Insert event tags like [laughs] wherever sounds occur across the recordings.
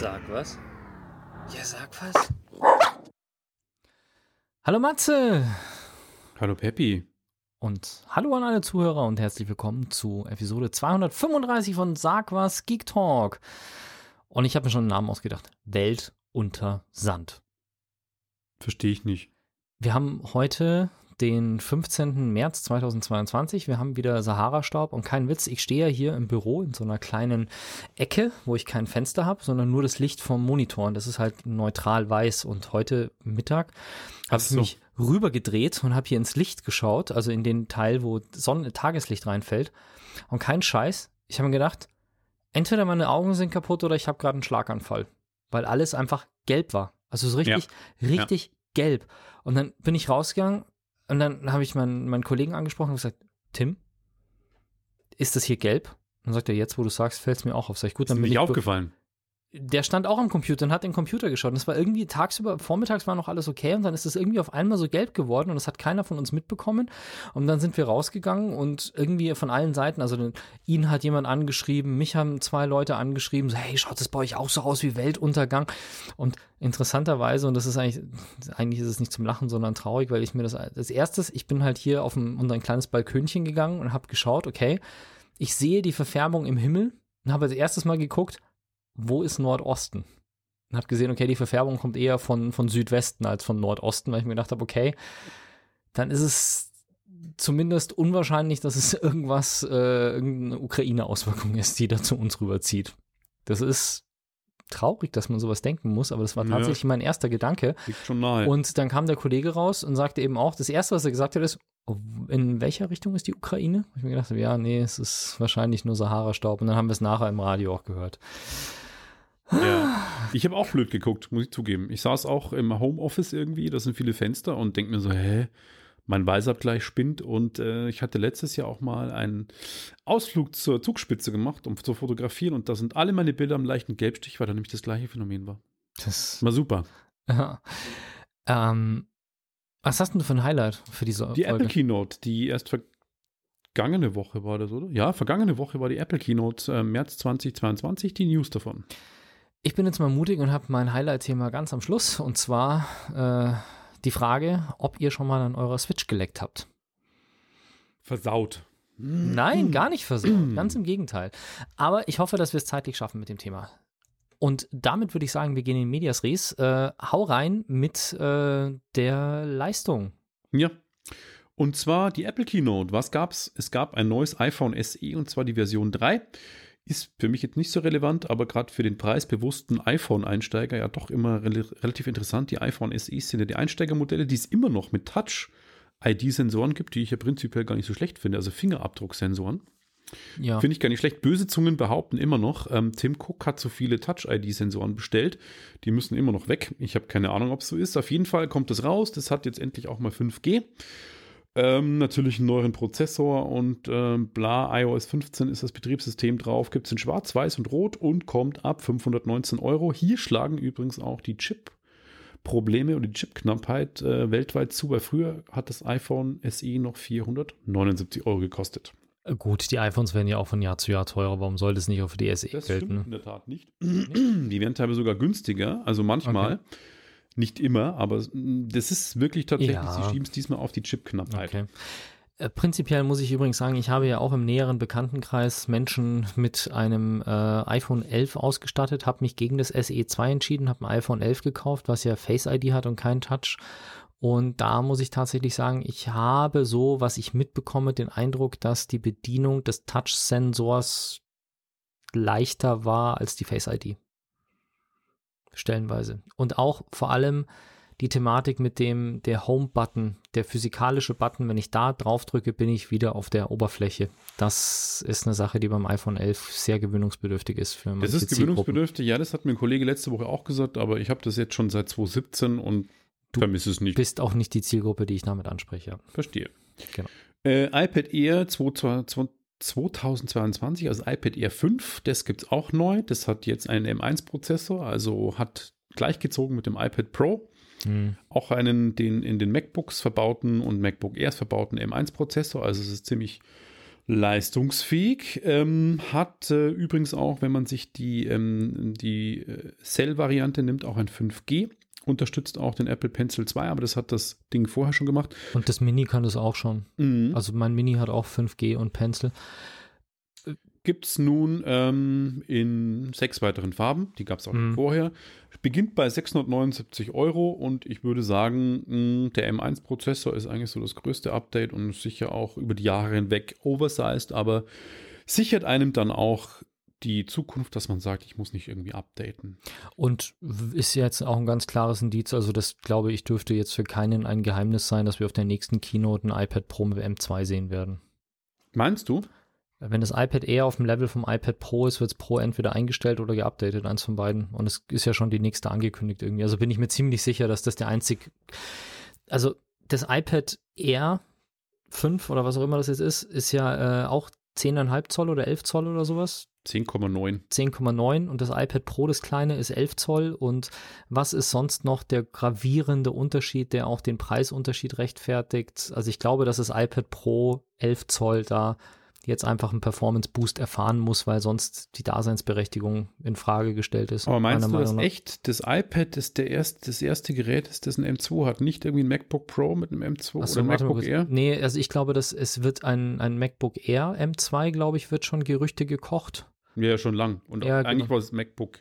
Sag was. Ja, sag was. Hallo Matze Hallo Peppi. und hallo an alle Zuhörer und herzlich willkommen zu Episode 235 von Sag was Geek Talk. Und ich habe mir schon einen Namen ausgedacht. Welt unter Sand. Verstehe ich nicht. Wir haben heute den 15. März 2022. Wir haben wieder Sahara-Staub und kein Witz. Ich stehe ja hier im Büro in so einer kleinen Ecke, wo ich kein Fenster habe, sondern nur das Licht vom Monitor. Und das ist halt neutral weiß. Und heute Mittag habe ich so. mich rübergedreht und habe hier ins Licht geschaut, also in den Teil, wo Sonne Tageslicht reinfällt. Und kein Scheiß. Ich habe mir gedacht, entweder meine Augen sind kaputt oder ich habe gerade einen Schlaganfall. Weil alles einfach gelb war. Also so richtig, richtig gelb. Und dann bin ich rausgegangen und dann habe ich meinen, meinen Kollegen angesprochen und gesagt, Tim, ist das hier gelb? Und dann sagt er, jetzt wo du sagst, fällt es mir auch auf. Sag ich, gut, Ist dann mir bin nicht ich aufgefallen. Der stand auch am Computer und hat den Computer geschaut. Und es war irgendwie tagsüber, vormittags war noch alles okay und dann ist es irgendwie auf einmal so gelb geworden und das hat keiner von uns mitbekommen. Und dann sind wir rausgegangen und irgendwie von allen Seiten, also ihn hat jemand angeschrieben, mich haben zwei Leute angeschrieben, so, hey, schaut das bei euch auch so aus wie Weltuntergang? Und interessanterweise, und das ist eigentlich, eigentlich ist es nicht zum Lachen, sondern traurig, weil ich mir das, als erstes, ich bin halt hier auf ein, unter ein kleines Balkönchen gegangen und habe geschaut, okay, ich sehe die Verfärbung im Himmel und habe als erstes mal geguckt, wo ist Nordosten? Und habe gesehen, okay, die Verfärbung kommt eher von, von Südwesten als von Nordosten, weil ich mir gedacht habe, okay, dann ist es zumindest unwahrscheinlich, dass es [laughs] irgendwas, äh, irgendeine Ukraine-Auswirkung ist, die da zu uns rüberzieht. Das ist traurig, dass man sowas denken muss, aber das war Ja. tatsächlich mein erster Gedanke. Liegt schon nahe. Und dann kam der Kollege raus und sagte eben auch, das erste, was er gesagt hat, ist, oh, in welcher Richtung ist die Ukraine? Ich mir gedacht, habe, ja, nee, es ist wahrscheinlich nur Sahara-Staub. Und dann haben wir es nachher im Radio auch gehört. Ja. Ich habe auch blöd geguckt, muss ich zugeben. Ich saß auch im Homeoffice irgendwie, da sind viele Fenster und denke mir so, hä? Mein Weißabgleich spinnt und äh, ich hatte letztes Jahr auch mal einen Ausflug zur Zugspitze gemacht, um zu fotografieren und da sind alle meine Bilder am leichten Gelbstich, weil da nämlich das gleiche Phänomen war. Das, War super. ja. ähm, was hast denn du für ein Highlight für diese Die Folge? Apple Keynote, die erst vergangene Woche war das, oder? Ja, vergangene Woche war die Apple Keynote, äh, März 2022, die News davon. Ich bin jetzt mal mutig und habe mein Highlight-Thema ganz am Schluss. Und zwar äh, die Frage, ob ihr schon mal an eurer Switch geleckt habt. Versaut. Nein, gar nicht versucht. Ganz im Gegenteil. Aber ich hoffe, dass wir es zeitlich schaffen mit dem Thema. Und damit würde ich sagen, wir gehen in Medias Res. Äh, hau rein mit äh, der Leistung. Ja. Und zwar die Apple Keynote. Was gab's? Es gab ein neues iPhone SE und zwar die Version 3. Ist für mich jetzt nicht so relevant, aber gerade für den preisbewussten iPhone-Einsteiger ja doch immer rel relativ interessant. Die iPhone SE sind ja die Einsteigermodelle, die es immer noch mit Touch-ID-Sensoren gibt, die ich ja prinzipiell gar nicht so schlecht finde, also Fingerabdrucksensoren. Ja. Finde ich gar nicht schlecht. Böse Zungen behaupten immer noch, ähm, Tim Cook hat so viele Touch-ID-Sensoren bestellt. Die müssen immer noch weg. Ich habe keine Ahnung, ob es so ist. Auf jeden Fall kommt es raus. Das hat jetzt endlich auch mal 5G. Ähm, natürlich einen neueren Prozessor und ähm, bla, iOS 15 ist das Betriebssystem drauf, gibt es in Schwarz, Weiß und Rot und kommt ab 519 Euro. Hier schlagen übrigens auch die Chip-Probleme und die Chip-Knappheit äh, weltweit zu, weil früher hat das iPhone SE noch 479 Euro gekostet. Äh, Gut, die iPhones werden ja auch von Jahr zu Jahr teurer. Warum soll das nicht auch für die SE Das stimmt in gelten? der Tat nicht. [clears throat] Die werden teilweise sogar günstiger, also manchmal. Okay. Nicht immer, aber das ist wirklich tatsächlich, Ja. sie schieben es diesmal auf die Chipknappheit. Okay. Äh, Prinzipiell muss ich übrigens sagen, ich habe ja auch im näheren Bekanntenkreis Menschen mit einem äh, iPhone 11 ausgestattet, habe mich gegen das SE2 entschieden, habe ein iPhone 11 gekauft, was ja Face ID hat und kein Touch. Und da muss ich tatsächlich sagen, ich habe so, was ich mitbekomme, den Eindruck, dass die Bedienung des Touch-Sensors leichter war als die Face ID. Stellenweise. Und auch vor allem die Thematik mit dem, der Home-Button, der physikalische Button, wenn ich da drauf drücke, bin ich wieder auf der Oberfläche. Das ist eine Sache, die beim iPhone 11 sehr gewöhnungsbedürftig ist für Das ist gewöhnungsbedürftig, ja, das hat mir ein Kollege letzte Woche auch gesagt, aber ich habe das jetzt schon seit 2017 und Du vermisse es nicht. Bist auch nicht die Zielgruppe, die ich damit anspreche. Verstehe. Genau. Äh, iPad Air 22 2022, also iPad Air 5, das gibt es auch neu. Das hat jetzt einen M1-Prozessor, also hat gleichgezogen mit dem iPad Pro. Hm. Auch einen den in den MacBooks verbauten und MacBook Airs verbauten M1-Prozessor. Also es ist ziemlich leistungsfähig. Ähm, hat äh, übrigens auch, wenn man sich die, ähm, die äh, Cell-Variante nimmt, auch ein 5G. Unterstützt auch den Apple Pencil 2, aber das hat das Ding vorher schon gemacht. Und das Mini kann das auch schon. Mhm. Also mein Mini hat auch 5G und Pencil. Gibt es nun ähm, in sechs weiteren Farben, die gab es auch Mhm. vorher. Beginnt bei 679 Euro und ich würde sagen, mh, der M1-Prozessor ist eigentlich so das größte Update und sicher auch über die Jahre hinweg oversized, aber sichert einem dann auch die Zukunft, dass man sagt, ich muss nicht irgendwie updaten. Und ist jetzt auch ein ganz klares Indiz, also das glaube ich dürfte jetzt für keinen ein Geheimnis sein, dass wir auf der nächsten Keynote ein iPad Pro mit M2 sehen werden. Meinst du? Wenn das iPad eher auf dem Level vom iPad Pro ist, wird es Pro entweder eingestellt oder geupdatet, eins von beiden. Und es ist ja schon die nächste angekündigt irgendwie. Also bin ich mir ziemlich sicher, dass das der einzig, also das iPad Air 5 oder was auch immer das jetzt ist, ist ja äh, auch 10,5 Zoll oder 11 Zoll oder sowas. 10,9. 10,9 und das iPad Pro, das kleine, ist 11 Zoll. Und was ist sonst noch der gravierende Unterschied, der auch den Preisunterschied rechtfertigt? Also ich glaube, dass das iPad Pro 11 Zoll da jetzt einfach einen Performance-Boost erfahren muss, weil sonst die Daseinsberechtigung in Frage gestellt ist. Aber meinst du, nach. echt das iPad das, der erst, das erste Gerät ist, das ein M2 hat? Nicht irgendwie ein MacBook Pro mit einem M2 Ach so, oder ein MacBook. Air? Nee, also ich glaube, dass es wird ein, ein MacBook Air M2, glaube ich, wird schon Gerüchte gekocht. Ja, schon lang. Und Ja, eigentlich genau. war es MacBook,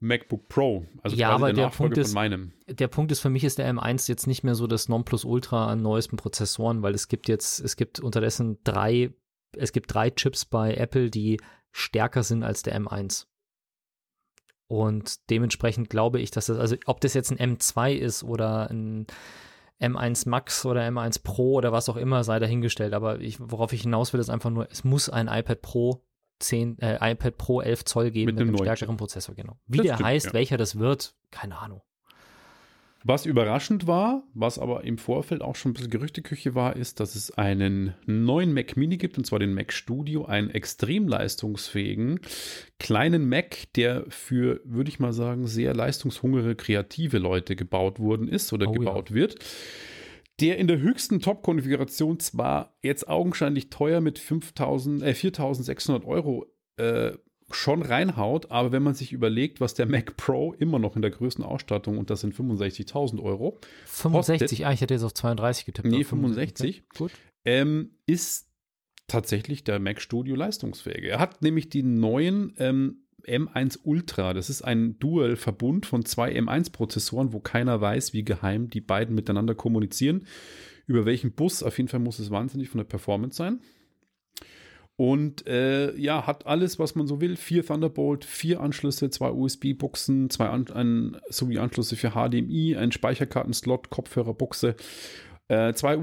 MacBook Pro. Also Ja, aber der der Punkt ist- von meinem. der Punkt ist, für mich ist der M1 jetzt nicht mehr so das Nonplusultra an neuesten Prozessoren, weil es gibt jetzt, es gibt unterdessen drei, es gibt drei Chips bei Apple, die stärker sind als der M1. Und dementsprechend glaube ich, dass das, also ob das jetzt ein M2 ist oder ein M1 Max oder M1 Pro oder was auch immer, sei dahingestellt. Aber ich, worauf ich hinaus will, ist einfach nur, es muss ein iPad Pro 10, äh, iPad Pro 11 Zoll geben Mit mit, einem stärkeren Prozessor, genau. Wie Das der stimmt, heißt, ja. welcher das wird, keine Ahnung. Was überraschend war, was aber im Vorfeld auch schon ein bisschen Gerüchteküche war, ist, dass es einen neuen Mac Mini gibt, und zwar den Mac Studio, einen extrem leistungsfähigen kleinen Mac, der für, würde ich mal sagen, sehr leistungshungrige, kreative Leute gebaut worden ist oder Oh ja. gebaut wird. Der in der höchsten Top-Konfiguration zwar jetzt augenscheinlich teuer mit 5.000, äh, 4.600 Euro äh, schon reinhaut, aber wenn man sich überlegt, was der Mac Pro immer noch in der größten Ausstattung, und das sind 65.000 Euro, 65, ah, ich hätte jetzt auf 32 getippt. Nee, auf 65. Okay, Gut. ähm, ist tatsächlich der Mac Studio leistungsfähig. Er hat nämlich die neuen ähm, M1 Ultra. Das ist ein Dual-Verbund von zwei M1-Prozessoren, wo keiner weiß, wie geheim die beiden miteinander kommunizieren. Über welchen Bus, auf jeden Fall muss es wahnsinnig von der Performance sein. Und äh, ja, hat alles, was man so will. Vier Thunderbolt, vier Anschlüsse, zwei USB-Buchsen, zwei An ein, sowie Anschlüsse für HDMI, ein Speicherkartenslot, Kopfhörerbuchse, äh, zwei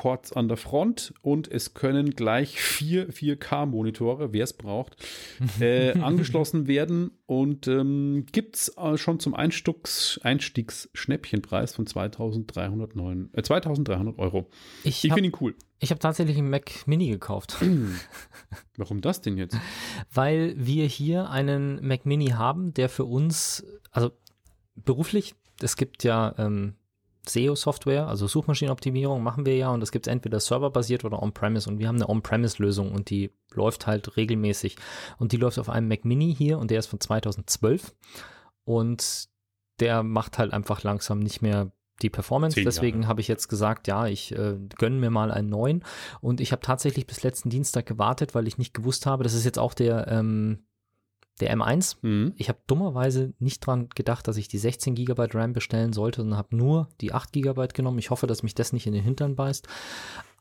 USB-C-Ports an der Front und es können gleich vier 4K-Monitore, wer es braucht, [laughs] äh, angeschlossen werden und ähm, gibt es äh, schon zum Einstiegs Einstiegsschnäppchenpreis von 2309, äh, 2300 Euro. Ich Ich habe finde ihn cool. hab tatsächlich einen Mac Mini gekauft, [laughs] Warum das denn jetzt? weil wir hier einen Mac Mini haben, der für uns, also beruflich, es gibt ja ähm, SEO-Software, also Suchmaschinenoptimierung machen wir ja und das gibt es entweder serverbasiert oder on-premise und wir haben eine on-premise-Lösung und die läuft halt regelmäßig und die läuft auf einem Mac Mini hier und der ist von 2012 und der macht halt einfach langsam nicht mehr die Performance. Deswegen habe ich jetzt gesagt, ja, ich äh, gönne mir mal einen neuen und ich habe tatsächlich bis letzten Dienstag gewartet, weil ich nicht gewusst habe, das ist jetzt auch der, ähm, der M1, Mhm. ich habe dummerweise nicht dran gedacht, dass ich die 16 GB RAM bestellen sollte und habe nur die 8 GB genommen. Ich hoffe, dass mich das nicht in den Hintern beißt.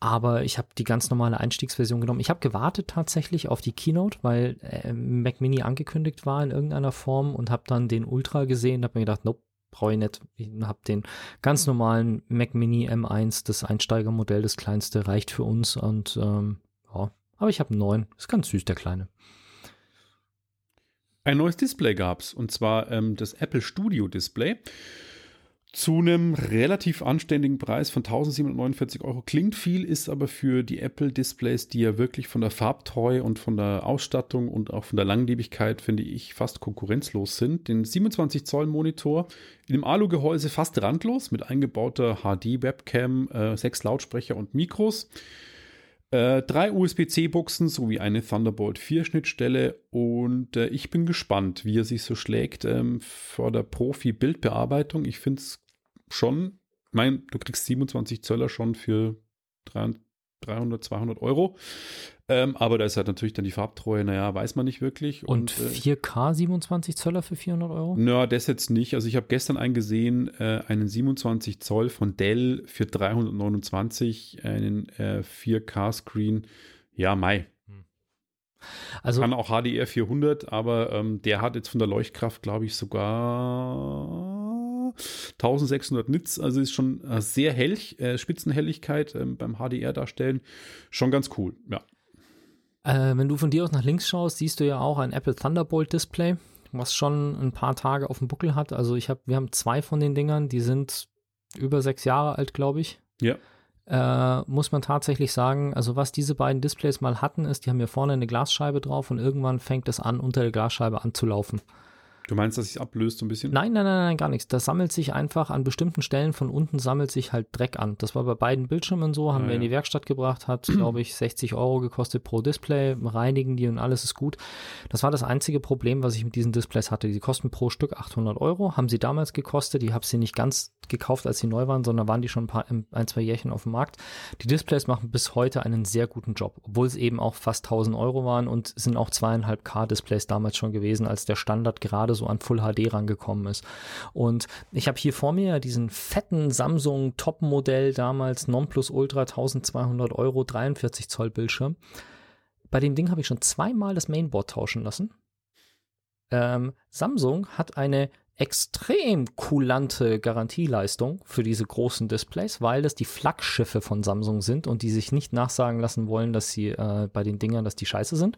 Aber ich habe die ganz normale Einstiegsversion genommen. Ich habe gewartet tatsächlich auf die Keynote, weil äh, Mac Mini angekündigt war in irgendeiner Form und habe dann den Ultra gesehen und habe mir gedacht, nope, brauche ich nicht. Ich habe den ganz normalen Mac Mini M1, das Einsteigermodell, das kleinste, reicht für uns und ähm, ja. Aber ich habe einen neuen. Ist ganz süß, der kleine. Ein neues Display gab es, und zwar ähm, das Apple Studio Display. Zu einem relativ anständigen Preis von 1749 Euro. Klingt viel, ist aber für die Apple Displays, die ja wirklich von der Farbtreue und von der Ausstattung und auch von der Langlebigkeit, finde ich, fast konkurrenzlos sind. Den 27 Zoll Monitor in dem Alu-Gehäuse fast randlos mit eingebauter HD-Webcam, äh, sechs Lautsprecher und Mikros. Äh, drei USB-C-Buchsen sowie eine Thunderbolt 4-Schnittstelle und äh, ich bin gespannt, wie er sich so schlägt ähm, vor der Profi-Bildbearbeitung. Ich finde es schon, mein, du kriegst 27 Zöller schon für 300, 200 Euro. Ähm, aber da ist halt natürlich dann die Farbtreue, naja, weiß man nicht wirklich. Und, Und, äh, 4K 27 Zöller für 400 Euro? na, das jetzt nicht. Also ich habe gestern einen gesehen, äh, einen 27 Zoll von Dell für 329, einen äh, 4K-Screen. Ja, Mai. Also, Kann auch HDR 400, aber ähm, der hat jetzt von der Leuchtkraft, glaube ich, sogar 1600 Nits. Also ist schon äh, sehr hell, äh, Spitzenhelligkeit ähm, beim HDR darstellen. Schon ganz cool, ja. Äh, wenn du von dir aus nach links schaust, siehst du ja auch ein Apple Thunderbolt Display, was schon ein paar Tage auf dem Buckel hat. Also ich habe, wir haben zwei von den Dingern, die sind über sechs Jahre alt, glaube ich. Ja. Äh, muss man tatsächlich sagen, also was diese beiden Displays mal hatten, ist, die haben hier vorne eine Glasscheibe drauf und irgendwann fängt es an, unter der Glasscheibe anzulaufen. Du meinst, dass sich ablöst so ein bisschen? Nein, nein, nein, nein, gar nichts. Das sammelt sich einfach an bestimmten Stellen von unten sammelt sich halt Dreck an. Das war bei beiden Bildschirmen so, haben Ah, wir in ja. die Werkstatt gebracht, hat, [clears throat] glaube ich, 60 Euro gekostet pro Display, reinigen die und alles ist gut. Das war das einzige Problem, was ich mit diesen Displays hatte. Die kosten pro Stück 800 Euro, haben sie damals gekostet. Ich habe sie nicht ganz gekauft, als sie neu waren, sondern waren die schon ein, paar, ein, zwei Jährchen auf dem Markt. Die Displays machen bis heute einen sehr guten Job, obwohl es eben auch fast 1000 Euro waren und sind auch zweieinhalb K Displays damals schon gewesen, als der Standard gerade so an Full HD rangekommen ist. Und ich habe hier vor mir diesen fetten Samsung Top-Modell damals Nonplus Ultra 1200 Euro 43 Zoll Bildschirm. Bei dem Ding habe ich schon zweimal das Mainboard tauschen lassen. Ähm, Samsung hat eine extrem kulante Garantieleistung für diese großen Displays, weil das die Flaggschiffe von Samsung sind und die sich nicht nachsagen lassen wollen, dass sie äh, bei den Dingern, dass die scheiße sind.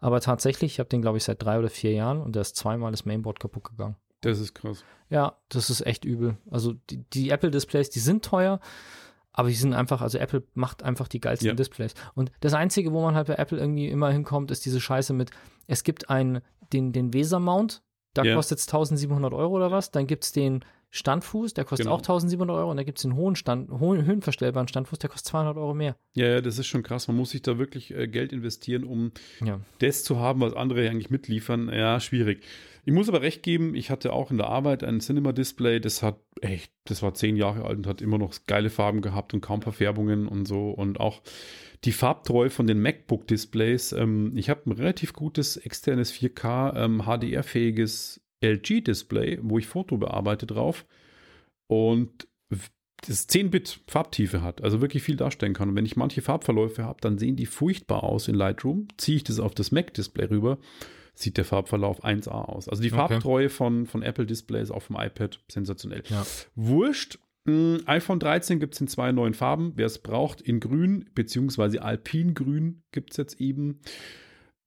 Aber tatsächlich, ich habe den, glaube ich, seit drei oder vier Jahren und da ist zweimal das Mainboard kaputt gegangen. Das ist krass. Ja, das ist echt übel. Also die, die Apple-Displays, die sind teuer, aber die sind einfach, also Apple macht einfach die geilsten Ja. Displays. Und das Einzige, wo man halt bei Apple irgendwie immer hinkommt, ist diese Scheiße mit, es gibt einen, den, den Weser-Mount, da Ja. kostet es 1700 Euro oder was, dann gibt es den Standfuß, der kostet Genau. auch 1700 Euro und dann gibt es den hohen Stand, hohen, höhenverstellbaren Standfuß, der kostet 200 Euro mehr. Ja, ja, das ist schon krass. Man muss sich da wirklich äh, Geld investieren, um Ja. das zu haben, was andere eigentlich mitliefern. Ja, schwierig. Ich muss aber recht geben, ich hatte auch in der Arbeit ein Cinema-Display, das hat echt, das war zehn Jahre alt und hat immer noch geile Farben gehabt und kaum Verfärbungen und so. Und auch die Farbtreue von den MacBook-Displays. Ähm, ich habe ein relativ gutes externes 4K ähm, HDR-fähiges LG-Display, wo ich Foto bearbeite drauf. Und das 10-Bit Farbtiefe hat, also wirklich viel darstellen kann. Und wenn ich manche Farbverläufe habe, dann sehen die furchtbar aus in Lightroom. Ziehe ich das auf das Mac-Display rüber, sieht der Farbverlauf 1A aus. Also die Okay. Farbtreue von, von Apple Displays auf dem iPad, sensationell. Ja. Wurscht. Mm, iPhone 13 gibt es in zwei neuen Farben. Wer es braucht, in grün, beziehungsweise Alpingrün gibt es jetzt eben.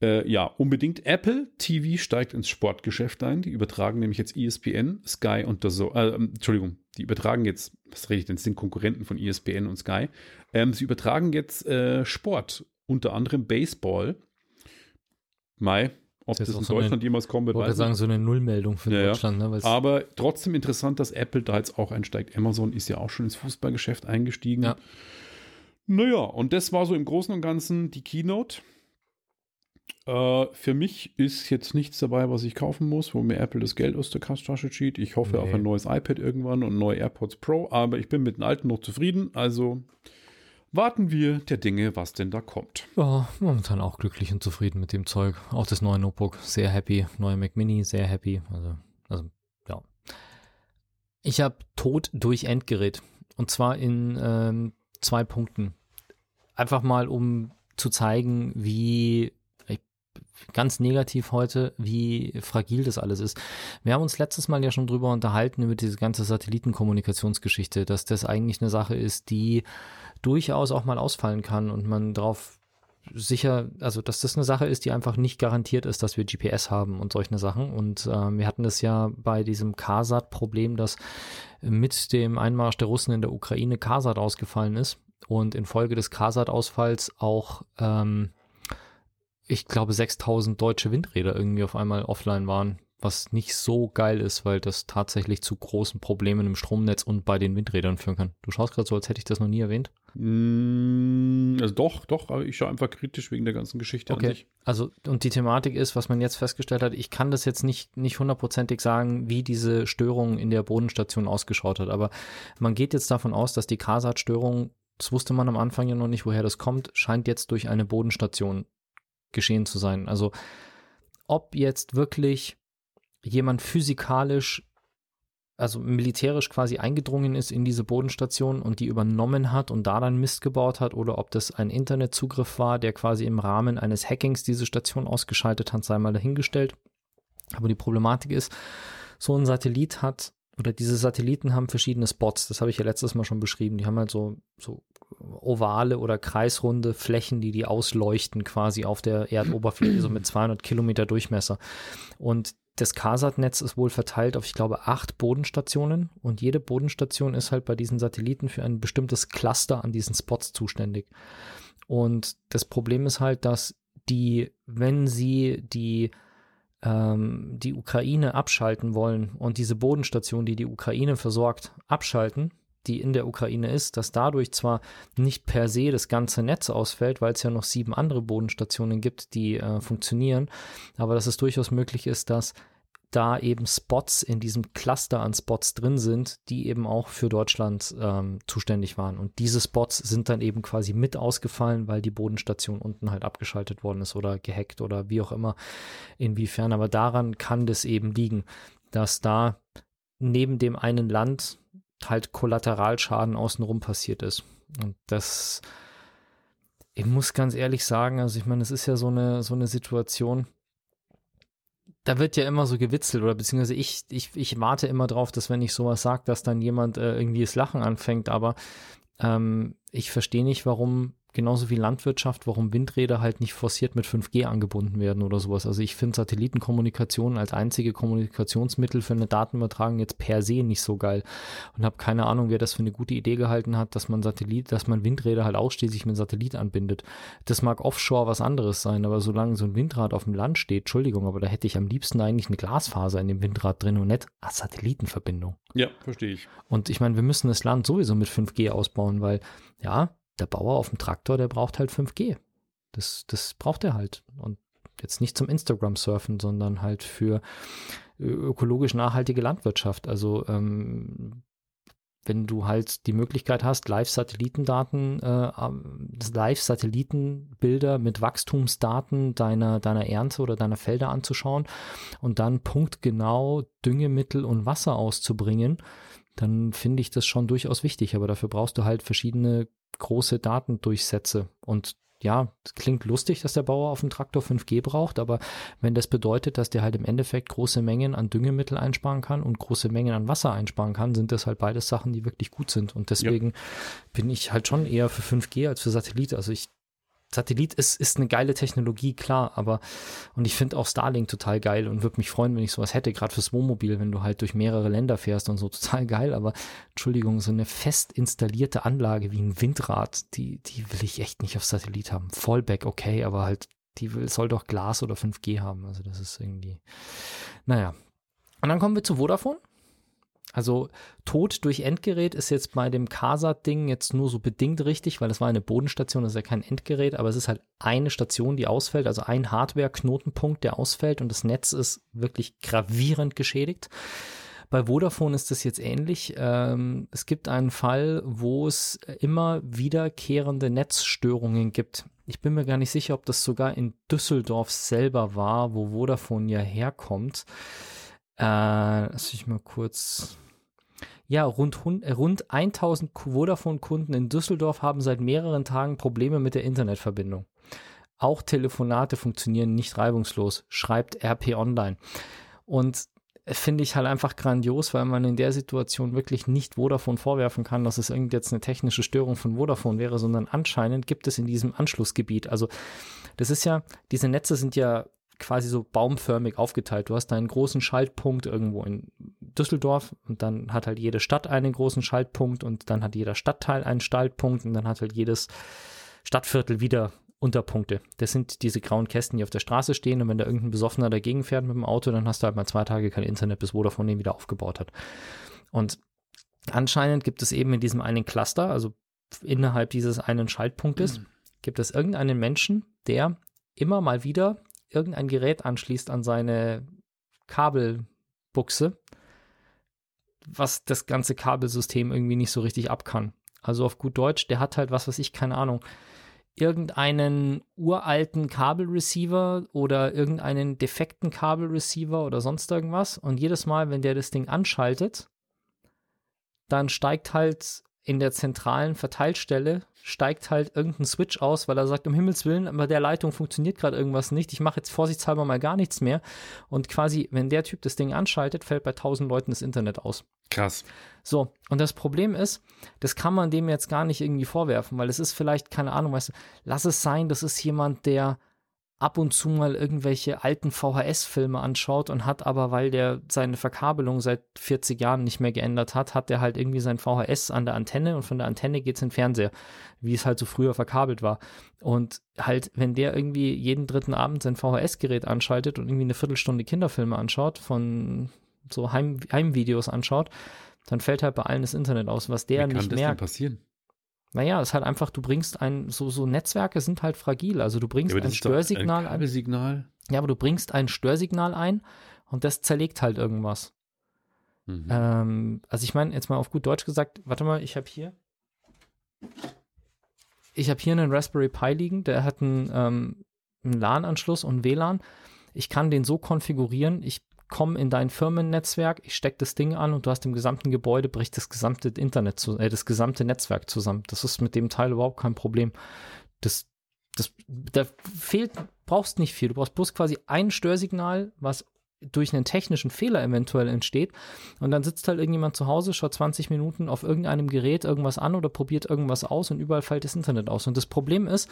Äh, ja, unbedingt. Apple TV steigt ins Sportgeschäft ein. Die übertragen nämlich jetzt ESPN, Sky und so. Äh, ähm, Entschuldigung, die übertragen jetzt, was rede ich denn? Das sind Konkurrenten von ESPN und Sky. Ähm, sie übertragen jetzt äh, Sport, unter anderem Baseball. Mai, ob Das das, in so eine- Deutschland jemals kommen Ich wird, wollte weiß sagen, ich so eine Nullmeldung für Ja. Deutschland, ne? aber trotzdem interessant, dass Apple da jetzt auch einsteigt. Amazon ist ja auch schon ins Fußballgeschäft eingestiegen. Ja. Naja, und das war so im Großen und Ganzen die Keynote. Äh, für mich ist jetzt nichts dabei, was ich kaufen muss, wo mir Apple das Geld aus der Tasche zieht. Ich hoffe Nee. auf ein neues iPad irgendwann und neue AirPods Pro, aber ich bin mit den alten noch zufrieden. Also warten wir der Dinge, was denn da kommt. Ja, momentan auch glücklich und zufrieden mit dem Zeug. Auch das neue Notebook, sehr happy. Neue Mac Mini, sehr happy. Also, also ja. Ich habe Tod durch Endgerät. Und zwar in ähm, zwei Punkten. Einfach mal, um zu zeigen, wie ganz negativ heute, wie fragil das alles ist. Wir haben uns letztes Mal ja schon drüber unterhalten, über diese ganze Satellitenkommunikationsgeschichte, dass das eigentlich eine Sache ist, die durchaus auch mal ausfallen kann und man darauf sicher, also dass das eine Sache ist, die einfach nicht garantiert ist, dass wir GPS haben und solche Sachen. Und ähm, wir hatten das ja bei diesem Kasat-Problem, dass mit dem Einmarsch der Russen in der Ukraine Kasat ausgefallen ist und infolge des Kasat-Ausfalls auch, ähm, ich glaube, 6000 deutsche Windräder irgendwie auf einmal offline waren. was nicht so geil ist, weil das tatsächlich zu großen Problemen im Stromnetz und bei den Windrädern führen kann. Du schaust gerade so, als hätte ich das noch nie erwähnt. Mm, also doch, doch, aber ich schaue einfach kritisch wegen der ganzen Geschichte okay. an sich. Also, und die Thematik ist, was man jetzt festgestellt hat, ich kann das jetzt nicht, nicht hundertprozentig sagen, wie diese Störung in der Bodenstation ausgeschaut hat, aber man geht jetzt davon aus, dass die Kasat-Störung, das wusste man am Anfang ja noch nicht, woher das kommt, scheint jetzt durch eine Bodenstation geschehen zu sein. Also, ob jetzt wirklich jemand physikalisch, also militärisch quasi eingedrungen ist in diese Bodenstation und die übernommen hat und da dann Mist gebaut hat oder ob das ein Internetzugriff war, der quasi im Rahmen eines Hackings diese Station ausgeschaltet hat, sei mal dahingestellt. Aber die Problematik ist, so ein Satellit hat oder diese Satelliten haben verschiedene Spots, das habe ich ja letztes Mal schon beschrieben. Die haben halt so, so ovale oder kreisrunde Flächen, die die ausleuchten quasi auf der Erdoberfläche, so mit 200 Kilometer Durchmesser. Und das CASAT-Netz ist wohl verteilt auf, ich glaube, acht Bodenstationen und jede Bodenstation ist halt bei diesen Satelliten für ein bestimmtes Cluster an diesen Spots zuständig. Und das Problem ist halt, dass die, wenn sie die ähm, die Ukraine abschalten wollen und diese Bodenstation, die die Ukraine versorgt, abschalten, die in der Ukraine ist, dass dadurch zwar nicht per se das ganze Netz ausfällt, weil es ja noch sieben andere Bodenstationen gibt, die äh, funktionieren, aber dass es durchaus möglich ist, dass da eben Spots in diesem Cluster an Spots drin sind, die eben auch für Deutschland ähm, zuständig waren. Und diese Spots sind dann eben quasi mit ausgefallen, weil die Bodenstation unten halt abgeschaltet worden ist oder gehackt oder wie auch immer, inwiefern. Aber daran kann das eben liegen, dass da neben dem einen Land halt Kollateralschaden außenrum passiert ist. Und das, ich muss ganz ehrlich sagen, also ich meine, es ist ja so eine, so eine Situation, da wird ja immer so gewitzelt oder beziehungsweise ich, ich, ich warte immer drauf, dass wenn ich sowas sage, dass dann jemand äh, irgendwie das Lachen anfängt, aber ähm, ich verstehe nicht, warum genauso wie Landwirtschaft, warum Windräder halt nicht forciert mit 5G angebunden werden oder sowas. Also ich finde Satellitenkommunikation als einzige Kommunikationsmittel für eine Datenübertragung jetzt per se nicht so geil und habe keine Ahnung, wer das für eine gute Idee gehalten hat, dass man Satellit, dass man Windräder halt ausschließlich mit Satellit anbindet. Das mag offshore was anderes sein, aber solange so ein Windrad auf dem Land steht, Entschuldigung, aber da hätte ich am liebsten eigentlich eine Glasfaser in dem Windrad drin und nicht eine Satellitenverbindung. Ja, verstehe ich. Und ich meine, wir müssen das Land sowieso mit 5G ausbauen, weil ja, der Bauer auf dem Traktor, der braucht halt 5G. Das, das braucht er halt. Und jetzt nicht zum Instagram-Surfen, sondern halt für ökologisch nachhaltige Landwirtschaft. Also ähm, wenn du halt die Möglichkeit hast, Live-Satellitendaten, äh, Live-Satellitenbilder mit Wachstumsdaten deiner, deiner Ernte oder deiner Felder anzuschauen und dann punktgenau Düngemittel und Wasser auszubringen, dann finde ich das schon durchaus wichtig. Aber dafür brauchst du halt verschiedene große Datendurchsätze. Und ja, klingt lustig, dass der Bauer auf dem Traktor 5G braucht, aber wenn das bedeutet, dass der halt im Endeffekt große Mengen an Düngemittel einsparen kann und große Mengen an Wasser einsparen kann, sind das halt beides Sachen, die wirklich gut sind. Und deswegen ja. bin ich halt schon eher für 5G als für Satellit. Also ich Satellit ist, ist eine geile Technologie, klar, aber und ich finde auch Starlink total geil und würde mich freuen, wenn ich sowas hätte, gerade fürs Wohnmobil, wenn du halt durch mehrere Länder fährst und so, [laughs] total geil, aber Entschuldigung, so eine fest installierte Anlage wie ein Windrad, die, die will ich echt nicht auf Satellit haben. Fallback, okay, aber halt, die will, soll doch Glas oder 5G haben, also das ist irgendwie, naja. Und dann kommen wir zu Vodafone. Also Tod durch Endgerät ist jetzt bei dem CASAT-Ding jetzt nur so bedingt richtig, weil das war eine Bodenstation, das ist ja kein Endgerät, aber es ist halt eine Station, die ausfällt, also ein Hardware-Knotenpunkt, der ausfällt und das Netz ist wirklich gravierend geschädigt. Bei Vodafone ist das jetzt ähnlich. Ähm, es gibt einen Fall, wo es immer wiederkehrende Netzstörungen gibt. Ich bin mir gar nicht sicher, ob das sogar in Düsseldorf selber war, wo Vodafone ja herkommt. Äh, lass ich mal kurz ja, rund, äh, rund 1000 Vodafone-Kunden in Düsseldorf haben seit mehreren Tagen Probleme mit der Internetverbindung. Auch Telefonate funktionieren nicht reibungslos, schreibt RP Online. Und finde ich halt einfach grandios, weil man in der Situation wirklich nicht Vodafone vorwerfen kann, dass es irgend jetzt eine technische Störung von Vodafone wäre, sondern anscheinend gibt es in diesem Anschlussgebiet. Also das ist ja, diese Netze sind ja quasi so baumförmig aufgeteilt. Du hast einen großen Schaltpunkt irgendwo in Düsseldorf und dann hat halt jede Stadt einen großen Schaltpunkt und dann hat jeder Stadtteil einen Schaltpunkt und dann hat halt jedes Stadtviertel wieder Unterpunkte. Das sind diese grauen Kästen, die auf der Straße stehen und wenn da irgendein Besoffener dagegen fährt mit dem Auto, dann hast du halt mal zwei Tage kein Internet, bis Vodafone den wieder aufgebaut hat. Und anscheinend gibt es eben in diesem einen Cluster, also innerhalb dieses einen Schaltpunktes, mhm. gibt es irgendeinen Menschen, der immer mal wieder irgendein Gerät anschließt an seine Kabelbuchse, was das ganze Kabelsystem irgendwie nicht so richtig ab kann. Also auf gut Deutsch, der hat halt was, was ich, keine Ahnung, irgendeinen uralten Kabelreceiver oder irgendeinen defekten Kabelreceiver oder sonst irgendwas. Und jedes Mal, wenn der das Ding anschaltet, dann steigt halt in der zentralen Verteilstelle steigt halt irgendein Switch aus, weil er sagt, um Himmels Willen, bei der Leitung funktioniert gerade irgendwas nicht. Ich mache jetzt vorsichtshalber mal gar nichts mehr. Und quasi, wenn der Typ das Ding anschaltet, fällt bei 1000 Leuten das Internet aus. Krass. So, und das Problem ist, das kann man dem jetzt gar nicht irgendwie vorwerfen, weil es ist vielleicht, keine Ahnung, weißt du, lass es sein, das ist jemand, der ab und zu mal irgendwelche alten VHS-Filme anschaut und hat aber, weil der seine Verkabelung seit 40 Jahren nicht mehr geändert hat, hat der halt irgendwie sein VHS an der Antenne und von der Antenne geht es in den Fernseher, wie es halt so früher verkabelt war. Und halt, wenn der irgendwie jeden dritten Abend sein VHS-Gerät anschaltet und irgendwie eine Viertelstunde Kinderfilme anschaut, von so Heim Heimvideos anschaut, dann fällt halt bei allen das Internet aus, was der wie kann nicht das merkt. Denn passieren? Naja, es ist halt einfach, du bringst ein, so, so Netzwerke sind halt fragil. Also du bringst Ja, ein Störsignal ein ein. Kabelsignal. Ja, aber du bringst ein Störsignal ein und das zerlegt halt irgendwas. Mhm. Ähm, also ich meine, jetzt mal auf gut Deutsch gesagt, warte mal, ich habe hier. Ich habe hier einen Raspberry Pi liegen, der hat einen, ähm, einen LAN-Anschluss und WLAN. Ich kann den so konfigurieren, ich komme in dein Firmennetzwerk, ich stecke das Ding an und du hast im gesamten Gebäude bricht das gesamte Internet, zu, äh, das gesamte Netzwerk zusammen. Das ist mit dem Teil überhaupt kein Problem. Das, das, da fehlt, brauchst nicht viel. Du brauchst bloß quasi ein Störsignal, was durch einen technischen Fehler eventuell entsteht. Und dann sitzt halt irgendjemand zu Hause, schaut 20 Minuten auf irgendeinem Gerät irgendwas an oder probiert irgendwas aus und überall fällt das Internet aus. Und das Problem ist,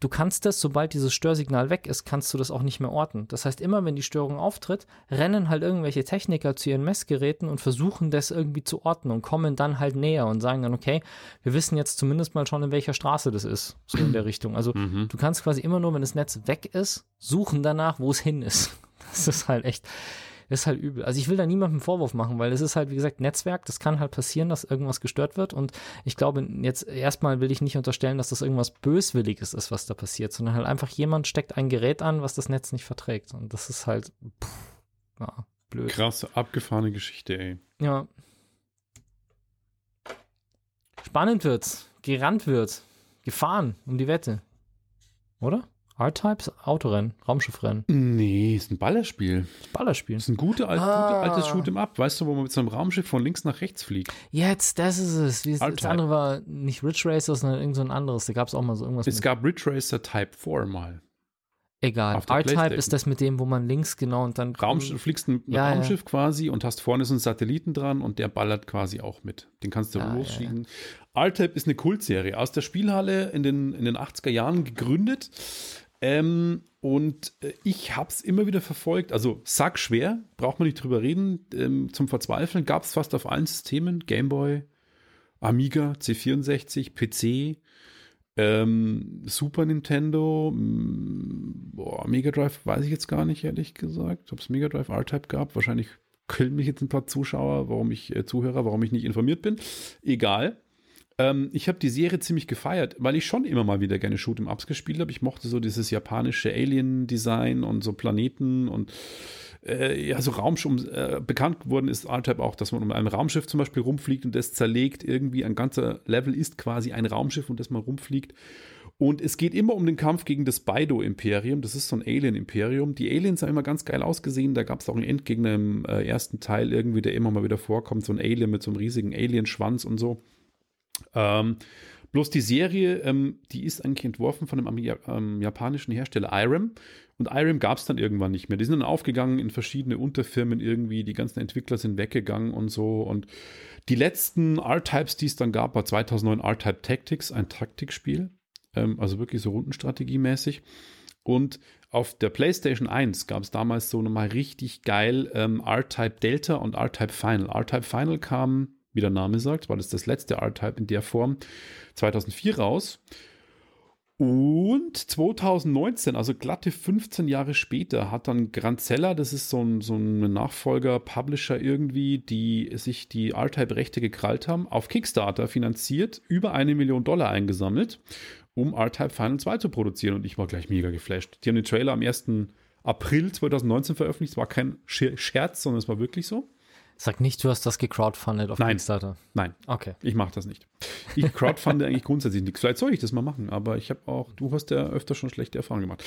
du kannst das, sobald dieses Störsignal weg ist, kannst du das auch nicht mehr orten. Das heißt, immer wenn die Störung auftritt, rennen halt irgendwelche Techniker zu ihren Messgeräten und versuchen das irgendwie zu orten und kommen dann halt näher und sagen dann, okay, wir wissen jetzt zumindest mal schon, in welcher Straße das ist. So in der [clears throat] Richtung. Also Mhm. du kannst quasi immer nur, wenn das Netz weg ist, suchen danach, wo es hin ist. Das ist halt echt, das ist halt übel. Also ich will da niemandem einen Vorwurf machen, weil es ist halt, wie gesagt, Netzwerk, das kann halt passieren, dass irgendwas gestört wird. Und ich glaube, jetzt erstmal will ich nicht unterstellen, dass das irgendwas Böswilliges ist, was da passiert, sondern halt einfach jemand steckt ein Gerät an, was das Netz nicht verträgt. Und das ist halt, pff, ja, blöd. Krasse, abgefahrene Geschichte, ey. Ja. Spannend wird's, gerannt wird, gefahren um die Wette. Oder? R-Types, Autorennen, Raumschiffrennen, Nee, ist ein Ballerspiel. Ballerspiel. Ist ein gute, alt, Ah. gute altes Shoot'em Up. Weißt du, wo man mit so einem Raumschiff von links nach rechts fliegt? Jetzt, das ist es. Wie, das andere war nicht Ridge Racer, sondern irgend so ein anderes. Da gab es auch mal so irgendwas. Es mit. gab Ridge Racer Type 4 mal. Egal. R-Type ist das mit dem, wo man links genau und dann. Du fliegst ein Ja, ja. Raumschiff quasi und hast vorne so einen Satelliten dran und der ballert quasi auch mit. Den kannst du Ja, losschicken. R-Type ist eine Kultserie aus der Spielhalle in den, in den 80er Jahren gegründet. Ähm, und äh, ich habe es immer wieder verfolgt. Also sackschwer, braucht man nicht drüber reden. Ähm, zum Verzweifeln gab es fast auf allen Systemen. Gameboy, Amiga, C64, PC, ähm, Super Nintendo, boah, Mega Drive weiß ich jetzt gar nicht, ehrlich gesagt. Ob es Mega Drive R-Type gab, wahrscheinlich killen mich jetzt ein paar Zuschauer, warum ich, äh, Zuhörer, warum ich nicht informiert bin. Egal. Ähm, ich habe die Serie ziemlich gefeiert, weil ich schon immer mal wieder gerne Shoot'em Ups gespielt habe. Ich mochte so dieses japanische Alien-Design und so Planeten und äh, ja, so Raumschiff, äh, bekannt geworden ist R-Type auch, dass man um ein Raumschiff zum Beispiel rumfliegt und das zerlegt irgendwie. Ein ganzer Level ist quasi ein Raumschiff und das man rumfliegt. Und es geht immer um den Kampf gegen das Baido-Imperium. Das ist so ein Alien-Imperium. Die Aliens haben immer ganz geil ausgesehen. Da gab es auch einen Endgegner im äh, ersten Teil irgendwie, der immer mal wieder vorkommt. So ein Alien mit so einem riesigen Alienschwanz und so. Ähm, bloß die Serie, ähm, die ist eigentlich entworfen von einem ähm, japanischen Hersteller Irem. Und Irem gab es dann irgendwann nicht mehr. Die sind dann aufgegangen in verschiedene Unterfirmen irgendwie. Die ganzen Entwickler sind weggegangen und so. Und die letzten R-Types, die es dann gab, war 2009 R-Type Tactics, ein Taktikspiel. Ähm, also wirklich so rundenstrategiemäßig. Und auf der PlayStation 1 gab es damals so nochmal richtig geil ähm, R-Type Delta und R-Type Final. R-Type Final kam, wie der Name sagt, war das das letzte R-Type in der Form, 2004 raus. Und 2019, also glatte 15 Jahre später, hat dann Granzella, das ist so ein, so ein Nachfolger, Publisher irgendwie, die sich die R-Type-Rechte gekrallt haben, auf Kickstarter finanziert, über eine Million Dollar eingesammelt, um R-Type Final 2 zu produzieren. Und ich war gleich mega geflasht. Die haben den Trailer am 1. April 2019 veröffentlicht. Es war kein Scherz, sondern es war wirklich so. Sag nicht, du hast das gecrowdfundet auf Nein. Kickstarter. Nein, Okay. ich mache das nicht. Ich crowdfunde eigentlich grundsätzlich nichts. Vielleicht soll ich das mal machen, aber ich habe auch, du hast ja öfter schon schlechte Erfahrungen gemacht.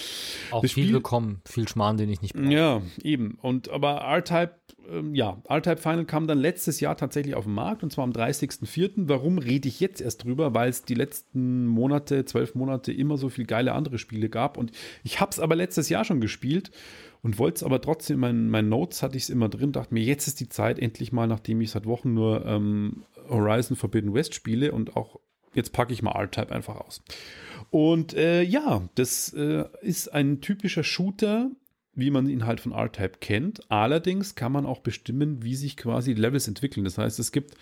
Auch Das viel Spiel- willkommen, viel Schmarrn, den ich nicht brauche. Ja, eben. Und aber R-Type, ähm, ja, R-Type Final kam dann letztes Jahr tatsächlich auf den Markt und zwar am 30.04. Warum rede ich jetzt erst drüber? Weil es die letzten Monate, zwölf Monate immer so viel geile andere Spiele gab und ich habe es aber letztes Jahr schon gespielt und wollte es aber trotzdem, in meinen, meinen Notes hatte ich es immer drin, dachte mir, jetzt ist die Zeit endlich mal, nachdem ich seit Wochen nur ähm, Horizon Forbidden West spiele und auch jetzt packe ich mal R-Type einfach aus. Und äh, ja, das äh, ist ein typischer Shooter, wie man ihn halt von R-Type kennt. Allerdings kann man auch bestimmen, wie sich quasi Levels entwickeln. Das heißt, es gibt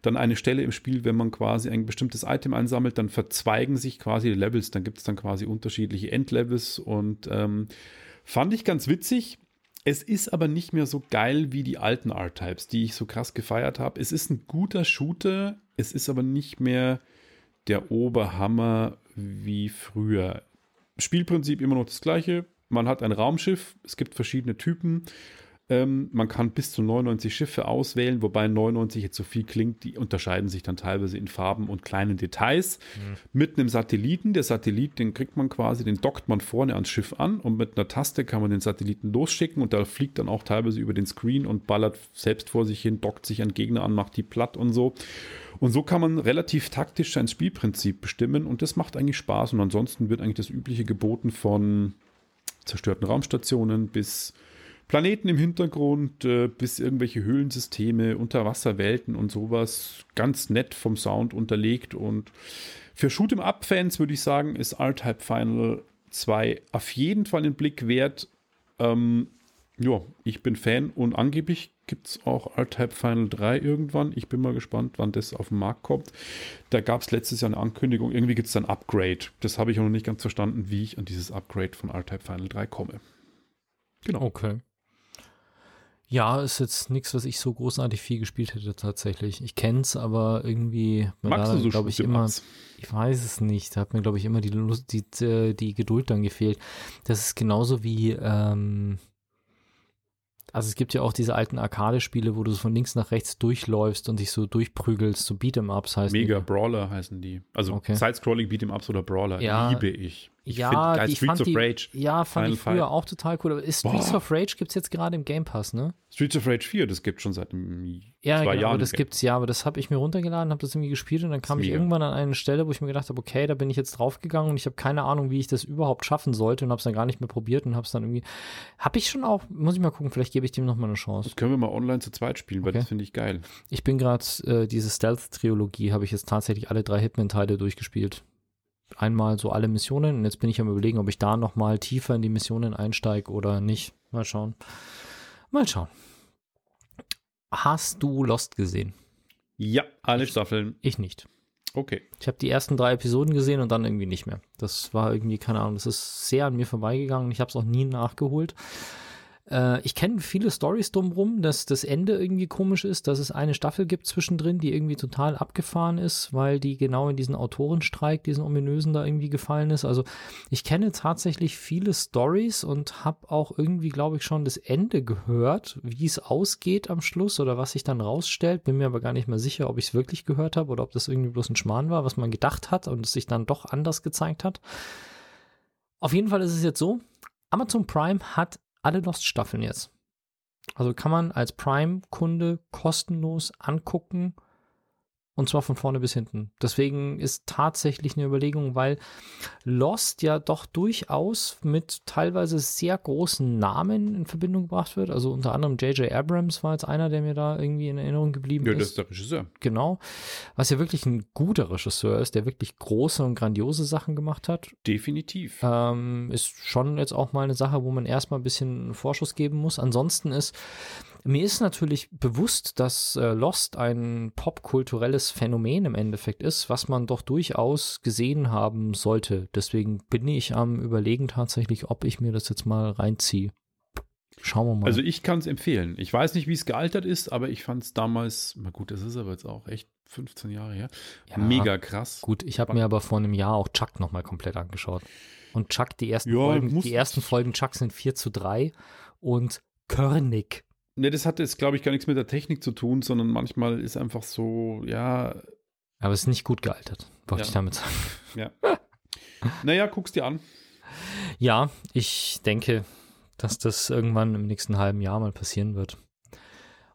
dann eine Stelle im Spiel, wenn man quasi ein bestimmtes Item einsammelt, dann verzweigen sich quasi Levels. Dann gibt es dann quasi unterschiedliche Endlevels und ähm, fand ich ganz witzig. Es ist aber nicht mehr so geil wie die alten R-Types, die ich so krass gefeiert habe. Es ist ein guter Shooter, es ist aber nicht mehr der Oberhammer wie früher. Spielprinzip immer noch das gleiche. Man hat ein Raumschiff, es gibt verschiedene Typen. Ähm, man kann bis zu 99 Schiffe auswählen, wobei 99 jetzt so viel klingt, die unterscheiden sich dann teilweise in Farben und kleinen Details. Mit einem Satelliten, der Satellit, den kriegt man quasi, den dockt man vorne ans Schiff an und mit einer Taste kann man den Satelliten losschicken und da fliegt dann auch teilweise über den Screen und ballert selbst vor sich hin, dockt sich an Gegner an, macht die platt und so. Und so kann man relativ taktisch sein Spielprinzip bestimmen und das macht eigentlich Spaß. Und ansonsten wird eigentlich das Übliche geboten von zerstörten Raumstationen bis Planeten im Hintergrund, äh, bis irgendwelche Höhlensysteme, Unterwasserwelten und sowas. Ganz nett vom Sound unterlegt. Und für Shoot'em Up-Fans würde ich sagen, ist R-Type Final 2 auf jeden Fall den Blick wert. Ähm, ja, ich bin Fan und angeblich gibt es auch R-Type Final 3 irgendwann. Ich bin mal gespannt, wann das auf den Markt kommt. Da gab es letztes Jahr eine Ankündigung. Irgendwie gibt es ein Upgrade. Das habe ich auch noch nicht ganz verstanden, wie ich an dieses Upgrade von R-Type Final 3 komme. Genau. Okay. Ja, ist jetzt nichts, was ich so großartig viel gespielt hätte tatsächlich. Ich kenne es, aber irgendwie, Magst du so glaube ich, immer, Ups? ich weiß es nicht, da hat mir, glaube ich, immer die Lust, die, äh, die Geduld dann gefehlt. Das ist genauso wie, ähm, also es gibt ja auch diese alten Arcade-Spiele, wo du so von links nach rechts durchläufst und dich so durchprügelst, so Beat'em-Ups heißt Mega Brawler heißen die. Also Okay. Side-Scrolling Beat'em-Ups oder Brawler. Ja. Liebe ich. Ich ja, geil die Streets fand of die, Rage. Ja, fand Final ich früher Fight. auch total cool. Aber ist Streets Boah. of Rage gibt es jetzt gerade im Game Pass, ne? Streets of Rage 4, das gibt schon seit Ja, zwei genau, Jahren. das gibt's ja, aber das habe ich mir runtergeladen, habe das irgendwie gespielt und dann kam ich irgendwann an eine Stelle, wo ich mir gedacht habe, okay, da bin ich jetzt draufgegangen und ich habe keine Ahnung, wie ich das überhaupt schaffen sollte und habe es dann gar nicht mehr probiert und habe es dann irgendwie, habe ich schon auch, muss ich mal gucken, vielleicht gebe ich dem noch mal eine Chance. Das können wir mal online zu zweit spielen, weil Okay. das finde ich geil. Ich bin gerade äh, diese Stealth-Trilogie, habe ich jetzt tatsächlich alle drei Hitman-Teile durchgespielt. Einmal so alle Missionen und jetzt bin ich am überlegen, ob ich da noch mal tiefer in die Missionen einsteige oder nicht. Mal schauen. Mal schauen. Hast du Lost gesehen? Ja, alle Staffeln. Ich nicht. Okay. Ich habe die ersten drei Episoden gesehen und dann irgendwie nicht mehr. Das war irgendwie, keine Ahnung, das ist sehr an mir vorbeigegangen. Ich habe es auch nie nachgeholt. Äh, ich kenne viele Stories drumherum, dass das Ende irgendwie komisch ist, dass es eine Staffel gibt zwischendrin, die irgendwie total abgefahren ist, weil die genau in diesen Autorenstreik, diesen ominösen da irgendwie gefallen ist. Also ich kenne tatsächlich viele Stories und habe auch irgendwie, glaube ich, schon das Ende gehört, wie es ausgeht am Schluss oder was sich dann rausstellt. Bin mir aber gar nicht mehr sicher, ob ich es wirklich gehört habe oder ob das irgendwie bloß ein Schmarrn war, was man gedacht hat und es sich dann doch anders gezeigt hat. Auf jeden Fall ist es jetzt so, Amazon Prime hat alle Lost-Staffeln jetzt. Also kann man als Prime-Kunde kostenlos angucken und zwar von vorne bis hinten. Deswegen ist tatsächlich eine Überlegung, weil Lost ja doch durchaus mit teilweise sehr großen Namen in Verbindung gebracht wird. Also unter anderem J.J. Abrams war jetzt einer, der mir da irgendwie in Erinnerung geblieben Ja, ist das ist der Regisseur. genau. Was ja wirklich ein guter Regisseur ist, der wirklich große und grandiose Sachen gemacht hat. Definitiv. Ähm, ist schon jetzt auch mal eine Sache, wo man erstmal ein bisschen Vorschuss geben muss. Ansonsten ist mir ist natürlich bewusst, dass äh, Lost ein popkulturelles Phänomen im Endeffekt ist, was man doch durchaus gesehen haben sollte. Deswegen bin ich am Überlegen tatsächlich, ob ich mir das jetzt mal reinziehe. Schauen wir mal. Also ich kann es empfehlen. Ich weiß nicht, wie es gealtert ist, aber ich fand es damals, na gut, das ist aber jetzt auch echt 15 Jahre her. Ja, Mega krass. Gut, ich habe mir aber vor einem Jahr auch Chuck nochmal komplett angeschaut. Und Chuck, die ersten, Ja, Folgen, die ersten Folgen Chuck sind 4 zu 3 und Körnig. Ne, das hat jetzt, glaube ich, gar nichts mit der Technik zu tun, sondern manchmal ist einfach so, ja, Aber es ist nicht gut gealtert, wollte Ja. ich damit sagen. [laughs] ja. naja, guck's dir an. Ja, ich denke, dass das irgendwann im nächsten halben Jahr mal passieren wird.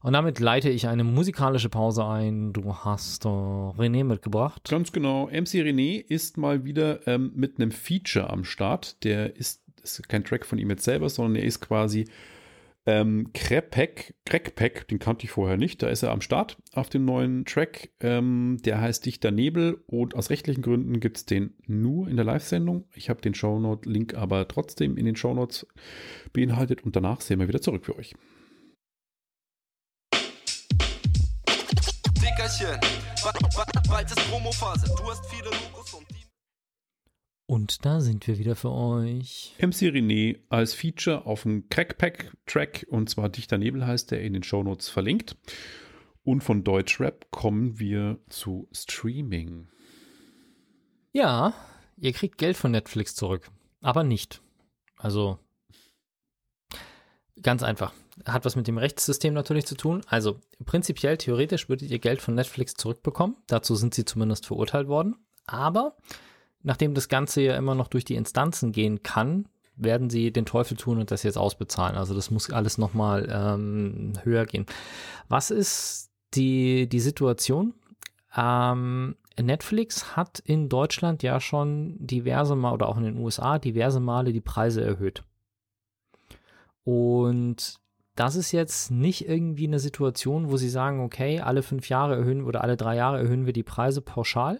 Und damit leite ich eine musikalische Pause ein. Du hast äh, René mitgebracht. Ganz genau. MC René ist mal wieder ähm, mit einem Feature am Start. Der ist, ist kein Track von ihm jetzt selber, sondern er ist quasi ähm, Krepek, Crackpack, den kannte ich vorher nicht. Da ist er am Start auf dem neuen Track. Ähm, der heißt Dichter Nebel und aus rechtlichen Gründen gibt es den nur in der Live-Sendung. Ich habe den Shownote-Link aber trotzdem in den Shownotes beinhaltet und danach sehen wir wieder zurück für euch. Dickerchen, ba- ba- bald ist Promophase. Du hast viele Logos und die. Und da sind wir wieder für euch. MC René als Feature auf dem Crackpack-Track und zwar Dichter Nebel heißt der in den Shownotes verlinkt. Und von Deutschrap kommen wir zu Streaming. Ja, ihr kriegt Geld von Netflix zurück, aber nicht. Also ganz einfach. Hat was mit dem Rechtssystem natürlich zu tun. Also prinzipiell, theoretisch würdet ihr Geld von Netflix zurückbekommen. Dazu sind sie zumindest verurteilt worden. Aber nachdem das Ganze ja immer noch durch die Instanzen gehen kann, werden sie den Teufel tun und das jetzt ausbezahlen. Also das muss alles nochmal ähm, höher gehen. Was ist die, die Situation? Ähm, Netflix hat in Deutschland ja schon diverse Mal oder auch in den USA diverse Male die Preise erhöht. Und das ist jetzt nicht irgendwie eine Situation, wo sie sagen, okay, alle fünf Jahre erhöhen oder alle drei Jahre erhöhen wir die Preise pauschal.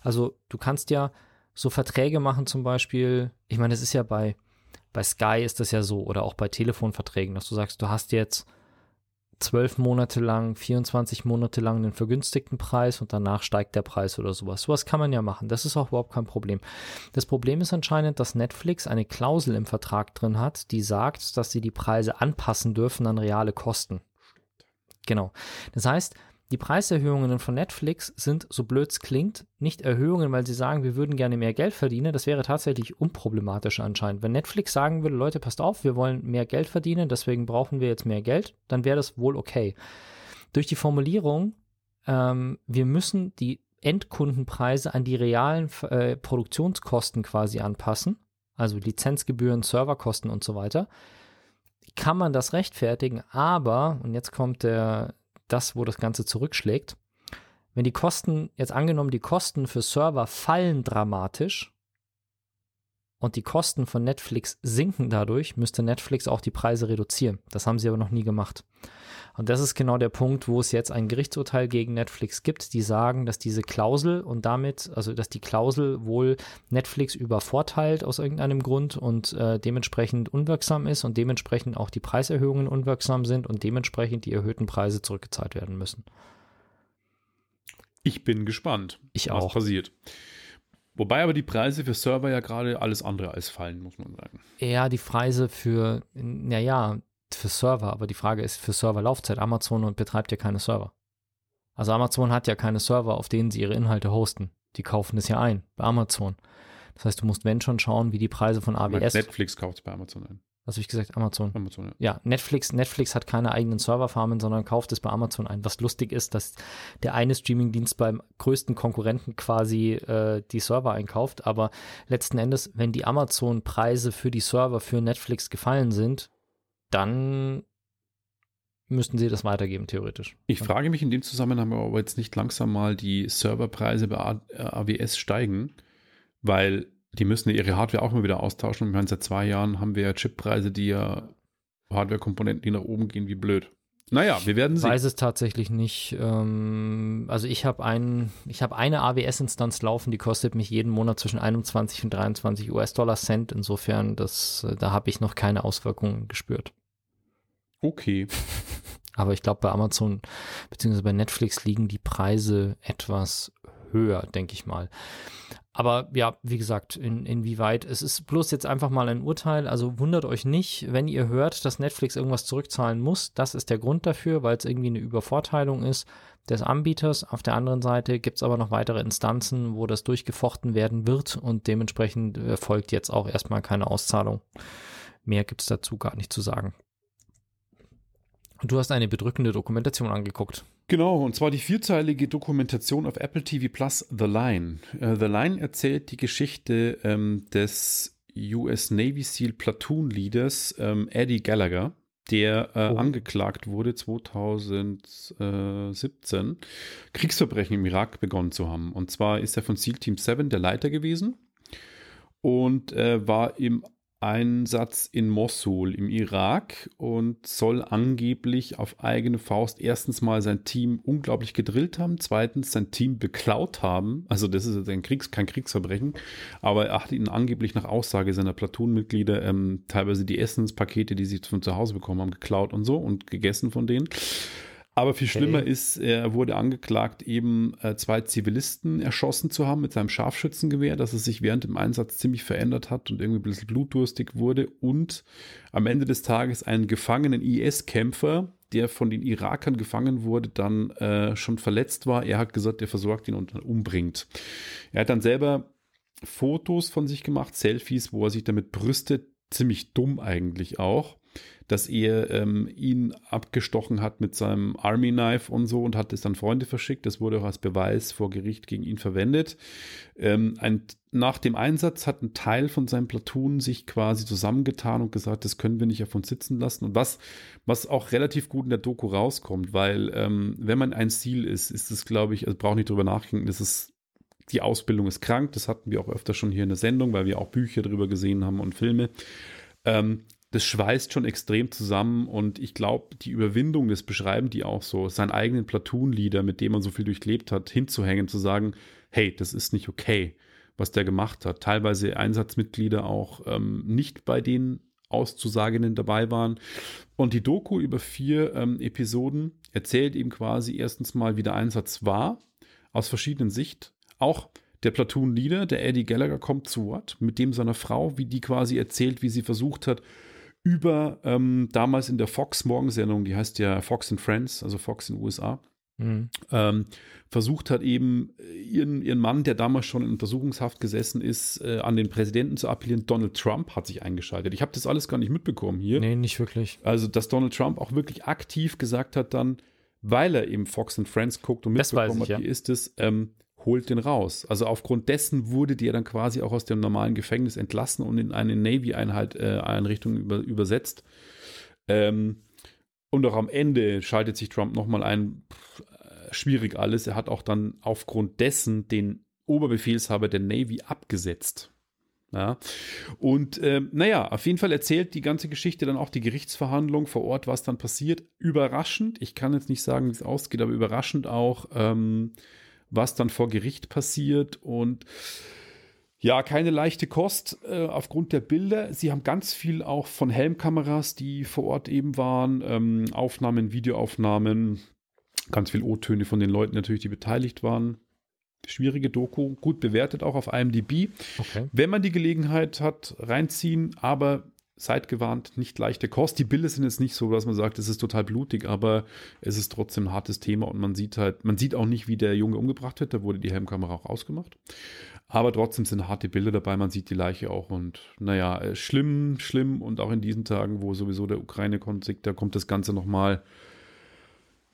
Also du kannst ja so Verträge machen, zum Beispiel, ich meine, das ist ja bei, bei Sky ist das ja so oder auch bei Telefonverträgen, dass du sagst, du hast jetzt zwölf Monate lang, 24 Monate lang den vergünstigten Preis und danach steigt der Preis oder sowas. Sowas kann man ja machen. Das ist auch überhaupt kein Problem. Das Problem ist anscheinend, dass Netflix eine Klausel im Vertrag drin hat, die sagt, dass sie die Preise anpassen dürfen an reale Kosten. Genau. Das heißt, die Preiserhöhungen von Netflix sind, so blöd es klingt, nicht Erhöhungen, weil sie sagen, wir würden gerne mehr Geld verdienen. Das wäre tatsächlich unproblematisch anscheinend. Wenn Netflix sagen würde, Leute, passt auf, wir wollen mehr Geld verdienen, deswegen brauchen wir jetzt mehr Geld, dann wäre das wohl okay. Durch die Formulierung, ähm, wir müssen die Endkundenpreise an die realen äh, Produktionskosten quasi anpassen, also Lizenzgebühren, Serverkosten und so weiter, kann man das rechtfertigen, aber, und jetzt kommt der, das, wo das Ganze zurückschlägt. Wenn die Kosten, jetzt angenommen, die Kosten für Server fallen dramatisch und die Kosten von Netflix sinken dadurch, müsste Netflix auch die Preise reduzieren. Das haben sie aber noch nie gemacht. Und das ist genau der Punkt, wo es jetzt ein Gerichtsurteil gegen Netflix gibt, die sagen, dass diese Klausel und damit, also dass die Klausel wohl Netflix übervorteilt aus irgendeinem Grund und äh, dementsprechend unwirksam ist und dementsprechend auch die Preiserhöhungen unwirksam sind und dementsprechend die erhöhten Preise zurückgezahlt werden müssen. Ich bin gespannt, Ich was auch. passiert. Wobei aber die Preise für Server ja gerade alles andere als fallen, muss man sagen. Ja, die Preise für, naja, für Server, aber die Frage ist für Serverlaufzeit. Amazon und betreibt ja keine Server. Also Amazon hat ja keine Server, auf denen sie ihre Inhalte hosten. Die kaufen es ja ein bei Amazon. Das heißt, du musst wenn schon schauen, wie die Preise von AWS. Netflix kauft es bei Amazon ein. Was habe ich gesagt? Amazon. Amazon, ja. Ja, Netflix, Netflix hat keine eigenen Serverfarmen, sondern kauft es bei Amazon ein. Was lustig ist, dass der eine Streamingdienst beim größten Konkurrenten quasi äh, die Server einkauft. Aber letzten Endes, wenn die Amazon-Preise für die Server für Netflix gefallen sind, dann müssten sie das weitergeben, theoretisch. Ich frage mich in dem Zusammenhang, ob jetzt nicht langsam mal die Serverpreise bei A- äh, AWS steigen, weil die müssen ja ihre Hardware auch mal wieder austauschen. Und ich meine, seit zwei Jahren haben wir ja Chippreise, die ja Hardware-Komponenten, die nach oben gehen, wie blöd. Naja, wir werden Ich sehen. weiß es tatsächlich nicht. Ähm, also ich habe ein, ich habe eine AWS-Instanz laufen, die kostet mich jeden Monat zwischen 21 und 23 US-Dollar Cent. Insofern, das, äh, da habe ich noch keine Auswirkungen gespürt. Okay. [laughs] Aber ich glaube, bei Amazon bzw. bei Netflix liegen die Preise etwas höher, denke ich mal. Aber ja, wie gesagt, in, inwieweit, es ist bloß jetzt einfach mal ein Urteil, also wundert euch nicht, wenn ihr hört, dass Netflix irgendwas zurückzahlen muss. Das ist der Grund dafür, weil es irgendwie eine Übervorteilung ist des Anbieters. Auf der anderen Seite gibt es aber noch weitere Instanzen, wo das durchgefochten werden wird und dementsprechend erfolgt jetzt auch erstmal keine Auszahlung. Mehr gibt es dazu gar nicht zu sagen. Du hast eine bedrückende Dokumentation angeguckt. Genau, und zwar die vierteilige Dokumentation auf Apple TV Plus The Line. Äh, The Line erzählt die Geschichte ähm, des US Navy SEAL Platoon Leaders ähm, Eddie Gallagher, der äh, Oh. angeklagt wurde 2017, Kriegsverbrechen im Irak begonnen zu haben. Und zwar ist er von SEAL Team 7 der Leiter gewesen und äh, war im Einsatz in Mosul im Irak und soll angeblich auf eigene Faust erstens mal sein Team unglaublich gedrillt haben, zweitens sein Team beklaut haben. Also das ist ein Kriegs-, kein Kriegsverbrechen, aber er hat ihnen angeblich nach Aussage seiner Platoonmitglieder ähm, teilweise die Essenspakete, die sie von zu Hause bekommen haben, geklaut und so und gegessen von denen. Aber viel schlimmer Okay. ist, er wurde angeklagt, eben äh, zwei Zivilisten erschossen zu haben mit seinem Scharfschützengewehr, dass es sich während dem Einsatz ziemlich verändert hat und irgendwie ein bisschen blutdurstig wurde und am Ende des Tages einen gefangenen IS-Kämpfer, der von den Irakern gefangen wurde, dann äh, schon verletzt war. Er hat gesagt, er versorgt ihn und dann umbringt. Er hat dann selber Fotos von sich gemacht, Selfies, wo er sich damit brüstet, ziemlich dumm eigentlich auch, dass er ähm, ihn abgestochen hat mit seinem Army Knife und so und hat es dann Freunde verschickt. Das wurde auch als Beweis vor Gericht gegen ihn verwendet. Ähm, ein, nach dem Einsatz hat ein Teil von seinem Platoon sich quasi zusammengetan und gesagt, das können wir nicht auf uns sitzen lassen. Und was, was auch relativ gut in der Doku rauskommt, weil ähm, wenn man ein Ziel ist, ist es, glaube ich, also braucht nicht drüber nachdenken, das ist die Ausbildung ist krank, das hatten wir auch öfter schon hier in der Sendung, weil wir auch Bücher drüber gesehen haben und Filme. Ähm, das schweißt schon extrem zusammen und ich glaube, die Überwindung, das beschreiben die auch so, seinen eigenen Platoon-Leader, mit dem man so viel durchlebt hat, hinzuhängen, zu sagen, hey, das ist nicht okay, was der gemacht hat. Teilweise Einsatzmitglieder auch ähm, nicht bei den Auszusagenden dabei waren. Und die Doku über vier ähm, Episoden erzählt ihm quasi erstens mal, wie der Einsatz war, aus verschiedenen Sicht. Auch der Platoon-Leader, der Eddie Gallagher, kommt zu Wort mit dem seiner Frau, wie die quasi erzählt, wie sie versucht hat, über ähm, damals in der Fox-Morgensendung, die heißt ja Fox and Friends, also Fox in den USA, Mhm. ähm, versucht hat eben äh, ihren, ihren Mann, der damals schon in Untersuchungshaft gesessen ist, äh, an den Präsidenten zu appellieren. Donald Trump hat sich eingeschaltet. Ich habe das alles gar nicht mitbekommen hier. Nee, nicht wirklich. Also, dass Donald Trump auch wirklich aktiv gesagt hat dann, weil er eben Fox and Friends guckt und mitbekommen ich, hat, ja. wie ist es, ähm, holt den raus. Also aufgrund dessen wurde der dann quasi auch aus dem normalen Gefängnis entlassen und in eine Navy-Einheit, äh, Einrichtung über, übersetzt. Ähm, und auch am Ende schaltet sich Trump nochmal ein, pff, äh, schwierig alles. Er hat auch dann aufgrund dessen den Oberbefehlshaber der Navy abgesetzt. Ja. Und ähm, naja, auf jeden Fall erzählt die ganze Geschichte dann auch die Gerichtsverhandlung vor Ort, was dann passiert. Überraschend, ich kann jetzt nicht sagen, wie es ausgeht, aber überraschend auch, ähm, was dann vor Gericht passiert. Und ja, keine leichte Kost äh, aufgrund der Bilder. Sie haben ganz viel auch von Helmkameras, die vor Ort eben waren, ähm, Aufnahmen, Videoaufnahmen, ganz viel O-Töne von den Leuten natürlich, die beteiligt waren. Schwierige Doku, gut bewertet auch auf IMDb. Okay. Wenn man die Gelegenheit hat, reinziehen, aber seid gewarnt, nicht leichte Kost. Die Bilder sind jetzt nicht so, dass man sagt, es ist total blutig, aber es ist trotzdem ein hartes Thema und man sieht halt, man sieht auch nicht, wie der Junge umgebracht wird, da wurde die Helmkamera auch ausgemacht. Aber trotzdem sind harte Bilder dabei, man sieht die Leiche auch und naja, äh, schlimm, schlimm und auch in diesen Tagen, wo sowieso der Ukraine-Konflikt, da kommt das Ganze nochmal,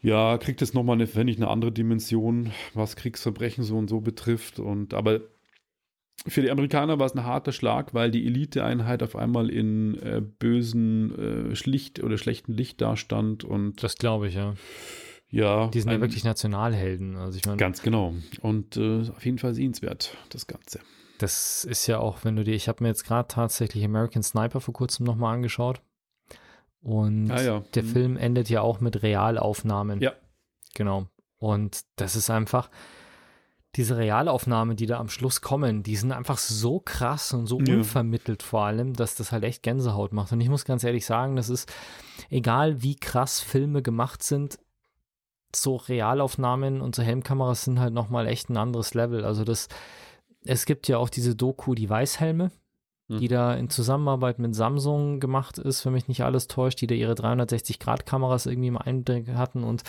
ja, kriegt es nochmal wenn nicht eine andere Dimension, was Kriegsverbrechen so und so betrifft und aber für die Amerikaner war es ein harter Schlag, weil die Eliteeinheit auf einmal in äh, bösen, äh, schlicht oder schlechten Licht dastand und Das glaube ich, ja. ja, Die sind ja ein- wirklich Nationalhelden. Also ich meine, ganz genau und äh, auf jeden Fall sehenswert das Ganze. das ist ja auch, wenn du dir, ich habe mir jetzt gerade tatsächlich American Sniper vor kurzem nochmal angeschaut. Und Ah ja. der Mhm. Film endet ja auch mit Realaufnahmen. Ja. Genau. Und das ist einfach, diese Realaufnahmen, die da am Schluss kommen, die sind einfach so krass und so Ja. unvermittelt vor allem, dass das halt echt Gänsehaut macht. Und ich muss ganz ehrlich sagen, das ist, egal wie krass Filme gemacht sind, so Realaufnahmen und so Helmkameras sind halt nochmal echt ein anderes Level. Also das, es gibt ja auch diese Doku, die Weißhelme, die Mhm. da in Zusammenarbeit mit Samsung gemacht ist, wenn mich nicht alles täuscht, die da ihre 360-Grad-Kameras irgendwie im Einblick hatten. Und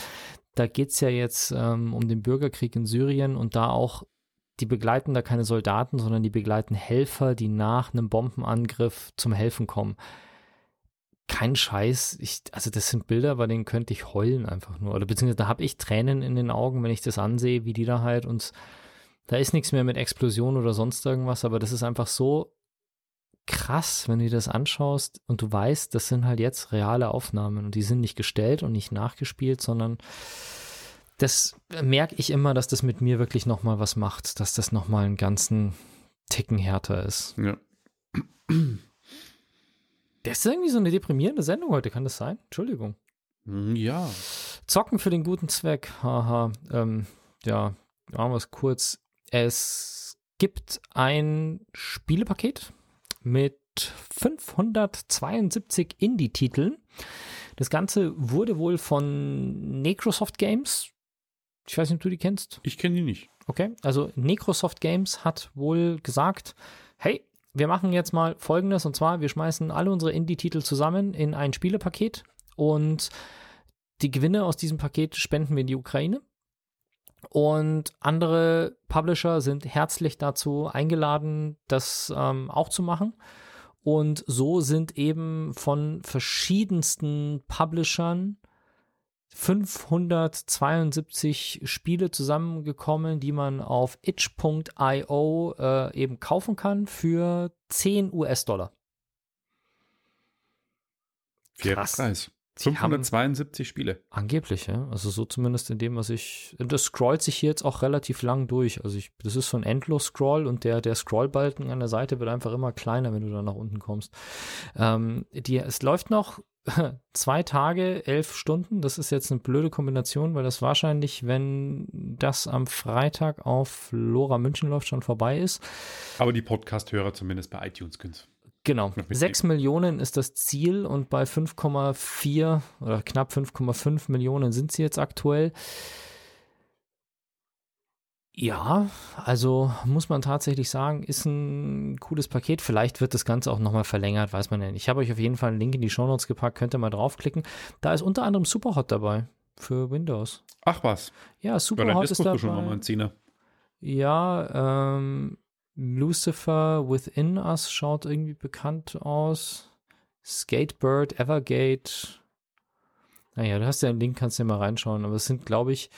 da geht es ja jetzt ähm, um den Bürgerkrieg in Syrien und da auch, die begleiten da keine Soldaten, sondern die begleiten Helfer, die nach einem Bombenangriff zum Helfen kommen. Kein Scheiß, ich, also das sind Bilder, bei denen könnte ich heulen einfach nur. Oder beziehungsweise da habe ich Tränen in den Augen, wenn ich das ansehe, wie die da halt uns, da ist nichts mehr mit Explosion oder sonst irgendwas, aber das ist einfach so krass, wenn du dir das anschaust und du weißt, das sind halt jetzt reale Aufnahmen und die sind nicht gestellt und nicht nachgespielt, sondern das merke ich immer, dass das mit mir wirklich nochmal was macht, dass das nochmal einen ganzen Ticken härter ist. Ja. Das ist irgendwie so eine deprimierende Sendung heute, kann das sein? Entschuldigung. Hm, Ja. Zocken für den guten Zweck. Haha. Ähm, ja, machen wir es kurz. Es gibt ein Spielepaket mit 572 Indie-Titeln. Das Ganze wurde wohl von Necrosoft Games. Ich weiß nicht, ob du die kennst. Ich kenne die nicht. Okay, also Necrosoft Games hat wohl gesagt, hey, wir machen jetzt mal Folgendes und zwar, wir schmeißen alle unsere Indie-Titel zusammen in ein Spielepaket und die Gewinne aus diesem Paket spenden wir in die Ukraine. Und andere Publisher sind herzlich dazu eingeladen, das ähm, auch zu machen. Und so sind eben von verschiedensten Publishern 572 Spiele zusammengekommen, die man auf itch.io äh, eben kaufen kann für 10 US-Dollar. Fairer Krass. Preis. Sie haben- 572 Spiele. Angeblich, ja. Also so zumindest in dem, was ich. Das scrollt sich hier jetzt auch relativ lang durch. Also ich, das ist so ein Endlos-Scroll und der, der Scrollbalken an der Seite wird einfach immer kleiner, wenn du da nach unten kommst. Ähm, die, es läuft noch [laughs] zwei Tage, elf Stunden. Das ist jetzt eine blöde Kombination, weil das wahrscheinlich, wenn das am Freitag auf Lora München läuft, schon vorbei ist. Aber die Podcast-Hörer zumindest bei iTunes können Genau, Noch mitnehmen. 6 Millionen ist das Ziel und bei 5,4 oder knapp 5,5 Millionen sind sie jetzt aktuell. Ja, also muss man tatsächlich sagen, ist ein cooles Paket. Vielleicht wird das Ganze auch nochmal verlängert, weiß man ja nicht. Ich habe euch auf jeden Fall einen Link in die Shownotes gepackt, könnt ihr mal draufklicken. Da ist unter anderem Superhot dabei für Windows. Ach was. Ja, Ja, Superhot ist ist dabei. schon mal ein Zehner. Ja, ähm, Lucifer Within Us schaut irgendwie bekannt aus. Skatebird, Evergate. Naja, du hast ja einen Link, kannst ja mal reinschauen. Aber es sind, glaube ich,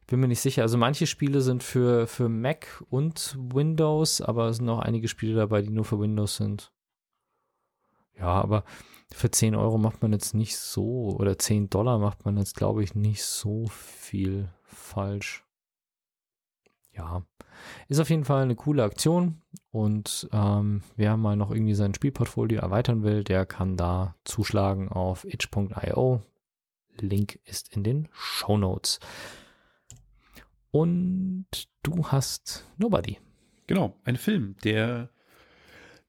ich bin mir nicht sicher. Also manche Spiele sind für, für Mac und Windows, aber es sind auch einige Spiele dabei, die nur für Windows sind. Ja, aber für 10 Euro macht man jetzt nicht so, oder 10 Dollar macht man jetzt, glaube ich, nicht so viel falsch. Ja, ist auf jeden Fall eine coole Aktion und ähm, wer mal noch irgendwie sein Spielportfolio erweitern will, der kann da zuschlagen auf itch.io. Link ist in den Show Notes. Und du hast Nobody. Genau, ein Film, der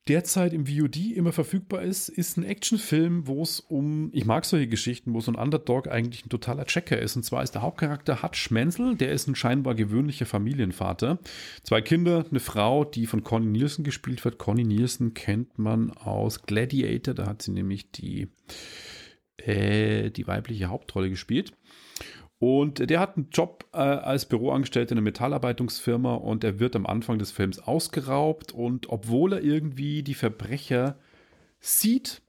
derzeit im VOD immer verfügbar ist, ist ein Actionfilm, wo es um, ich mag solche Geschichten, wo so ein Underdog eigentlich ein totaler Checker ist. Und zwar ist der Hauptcharakter Hutch Menzel, der ist ein scheinbar gewöhnlicher Familienvater. Zwei Kinder, eine Frau, die von Connie Nielsen gespielt wird. Connie Nielsen kennt man aus Gladiator, da hat sie nämlich die, äh, die weibliche Hauptrolle gespielt. Und der hat einen Job äh, als Büroangestellter in einer Metallarbeitungsfirma und er wird am Anfang des Films ausgeraubt und obwohl er irgendwie die Verbrecher sieht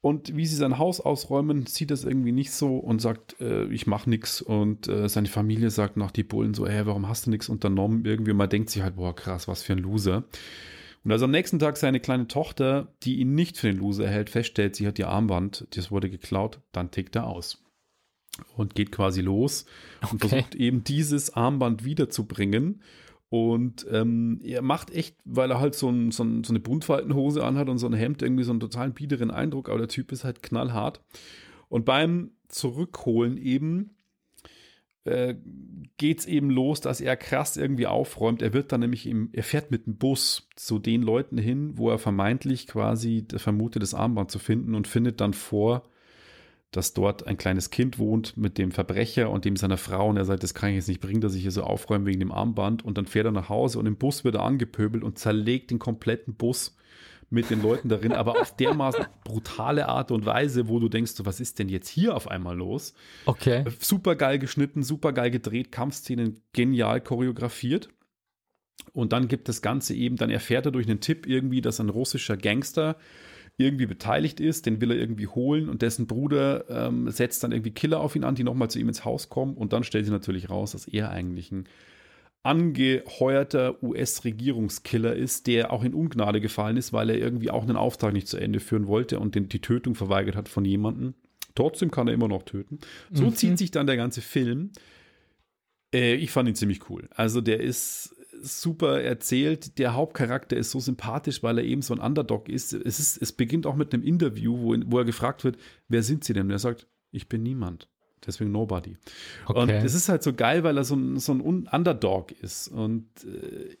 und wie sie sein Haus ausräumen, sieht das irgendwie nicht so und sagt, äh, ich mache nichts und äh, seine Familie sagt nach die Bullen so, hey, warum hast du nichts unternommen? Irgendwie man denkt sich halt, boah, krass, was für ein Loser. Und als am nächsten Tag seine kleine Tochter, die ihn nicht für den Loser hält, feststellt, sie hat ihr Armband, das wurde geklaut, dann tickt er aus und geht quasi los und Okay. versucht eben dieses Armband wiederzubringen. Und ähm, er macht echt, weil er halt so, ein, so, ein, so eine Buntfaltenhose anhat und so ein Hemd, irgendwie so einen totalen biederen Eindruck, aber der Typ ist halt knallhart. Und beim Zurückholen eben äh, geht es eben los, dass er krass irgendwie aufräumt. Er wird dann nämlich, im, er fährt mit dem Bus zu den Leuten hin, wo er vermeintlich quasi vermutet, das Armband zu finden und findet dann vor, dass dort ein kleines Kind wohnt mit dem Verbrecher und dem seiner Frau und er sagt, das kann ich jetzt nicht bringen, dass ich hier so aufräume wegen dem Armband und dann fährt er nach Hause und im Bus wird er angepöbelt und zerlegt den kompletten Bus mit den Leuten darin, aber auf [laughs] dermaßen brutale Art und Weise, wo du denkst, so, was ist denn jetzt hier auf einmal los? Okay. Super geil geschnitten, super geil gedreht, Kampfszenen genial choreografiert. Und dann gibt das Ganze eben, dann erfährt er durch einen Tipp irgendwie, dass ein russischer Gangster irgendwie beteiligt ist, den will er irgendwie holen und dessen Bruder ähm, setzt dann irgendwie Killer auf ihn an, die nochmal zu ihm ins Haus kommen und dann stellt sich natürlich raus, dass er eigentlich ein angeheuerter US-Regierungskiller ist, der auch in Ungnade gefallen ist, weil er irgendwie auch einen Auftrag nicht zu Ende führen wollte und den, die Tötung verweigert hat von jemandem. Trotzdem kann er immer noch töten. So Mhm. zieht sich dann der ganze Film. Äh, ich fand ihn ziemlich cool. Also der ist super erzählt. Der Hauptcharakter ist so sympathisch, weil er eben so ein Underdog ist. Es, ist, es beginnt auch mit einem Interview, wo, wo er gefragt wird, wer sind Sie denn? Und er sagt, ich bin niemand. Deswegen Nobody. Und Okay. es ist halt so geil, weil er so ein, so ein Un- Underdog ist. Und äh,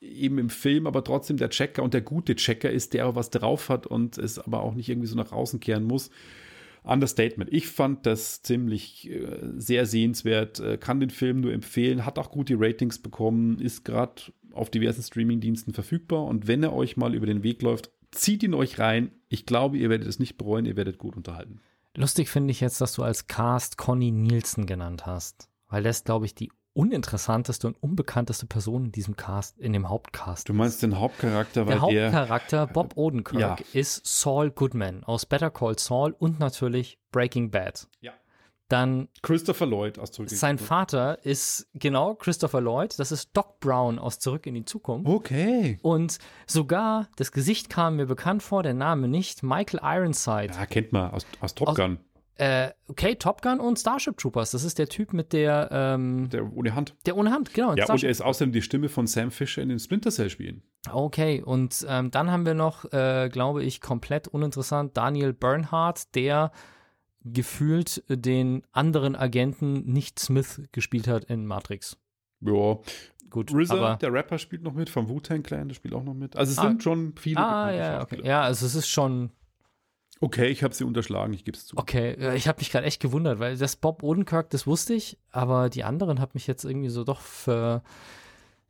eben im Film aber trotzdem der Checker und der gute Checker ist, der was drauf hat und es aber auch nicht irgendwie so nach außen kehren muss. Understatement. Ich fand das ziemlich äh, sehr sehenswert, äh, kann den Film nur empfehlen, hat auch gute Ratings bekommen, ist gerade auf diversen Streamingdiensten verfügbar und wenn er euch mal über den Weg läuft, zieht ihn euch rein. Ich glaube, ihr werdet es nicht bereuen, ihr werdet gut unterhalten. Lustig finde ich jetzt, dass du als Cast Conny Nielsen genannt hast. Weil das, glaube ich, die uninteressanteste und unbekannteste Person in diesem Cast, in dem Hauptcast. Du meinst den Hauptcharakter, weil der der, Hauptcharakter Bob Odenkirk Ja. ist Saul Goodman aus Better Call Saul und natürlich Breaking Bad. Ja. Dann Christopher Lloyd aus Zurück in die sein Zukunft. Vater ist genau Christopher Lloyd, das ist Doc Brown aus Zurück in die Zukunft. Okay. Und sogar das Gesicht kam mir bekannt vor, der Name nicht. Michael Ironside. Ja, kennt man aus, aus Top Aus- Gun, Äh, okay, Top Gun und Starship Troopers. Das ist der Typ mit der, ähm, der ohne Hand. der ohne Hand, genau. Ja, und Starship er ist außerdem die Stimme von Sam Fisher in den Splinter Cell Spielen. Okay, und ähm, dann haben wir noch, äh, glaube ich, komplett uninteressant Daniel Bernhardt, der gefühlt den anderen Agenten nicht Smith gespielt hat in Matrix. Ja, Gut, RZA, aber der Rapper, spielt noch mit, vom Wu-Tang Clan, der spielt auch noch mit. Also es Ah. sind schon viele ah ja, okay. Ja, also es ist schon Okay, ich habe sie unterschlagen, ich gebe es zu. okay. Ich habe mich gerade echt gewundert, weil das Bob Odenkirk, das wusste ich, aber die anderen hat mich jetzt irgendwie so doch für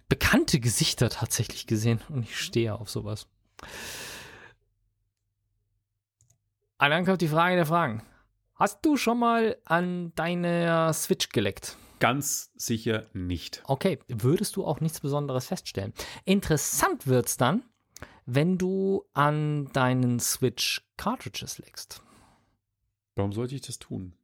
bekannte Gesichter tatsächlich gesehen und ich stehe auf sowas. Und dann kommt die Frage der Fragen. Hast du schon mal an deiner Switch geleckt? Ganz sicher nicht. Okay, würdest du auch nichts Besonderes feststellen. Interessant wird's dann, wenn du an deinen Switch Cartridges leckst. Warum sollte ich das tun?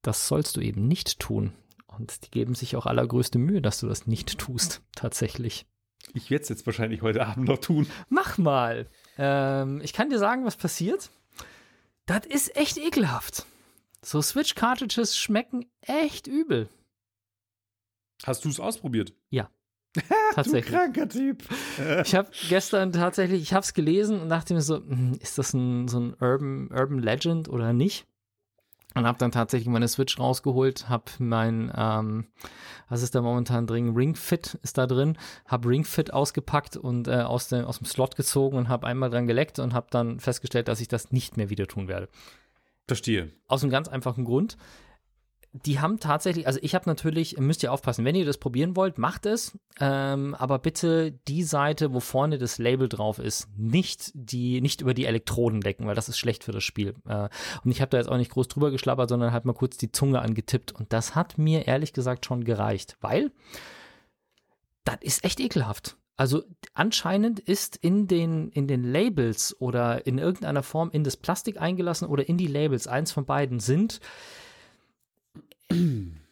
Das sollst du eben nicht tun. Und die geben sich auch allergrößte Mühe, dass du das nicht tust, tatsächlich. Ich werde es jetzt wahrscheinlich heute Abend noch tun. Mach mal. Ähm, ich kann dir sagen, was passiert. Das ist echt ekelhaft. So Switch-Cartridges schmecken echt übel. Hast du es ausprobiert? [laughs] Tatsächlich. kranker Typ. Ich habe gestern tatsächlich, ich habe es gelesen und dachte mir so, hm, ist das ein, so ein Urban, Urban Legend oder nicht? Und habe dann tatsächlich meine Switch rausgeholt, habe mein, ähm, was ist da momentan drin? Ring Fit ist da drin, habe Ring Fit ausgepackt und äh, aus, dem, aus dem Slot gezogen und habe einmal dran geleckt und habe dann festgestellt, dass ich das nicht mehr wieder tun werde. Verstehe. Aus einem ganz einfachen Grund. Die haben tatsächlich, also ich habe natürlich, müsst ihr aufpassen, wenn ihr das probieren wollt, macht es, ähm, aber bitte die Seite, wo vorne das Label drauf ist, nicht die, nicht über die Elektroden lecken, weil das ist schlecht für das Spiel. Äh, und ich habe da jetzt auch nicht groß drüber geschlappert, sondern halt mal kurz die Zunge angetippt und das hat mir ehrlich gesagt schon gereicht, weil das ist echt ekelhaft. Also anscheinend ist in den, in den Labels oder in irgendeiner Form in das Plastik eingelassen oder in die Labels, eins von beiden sind,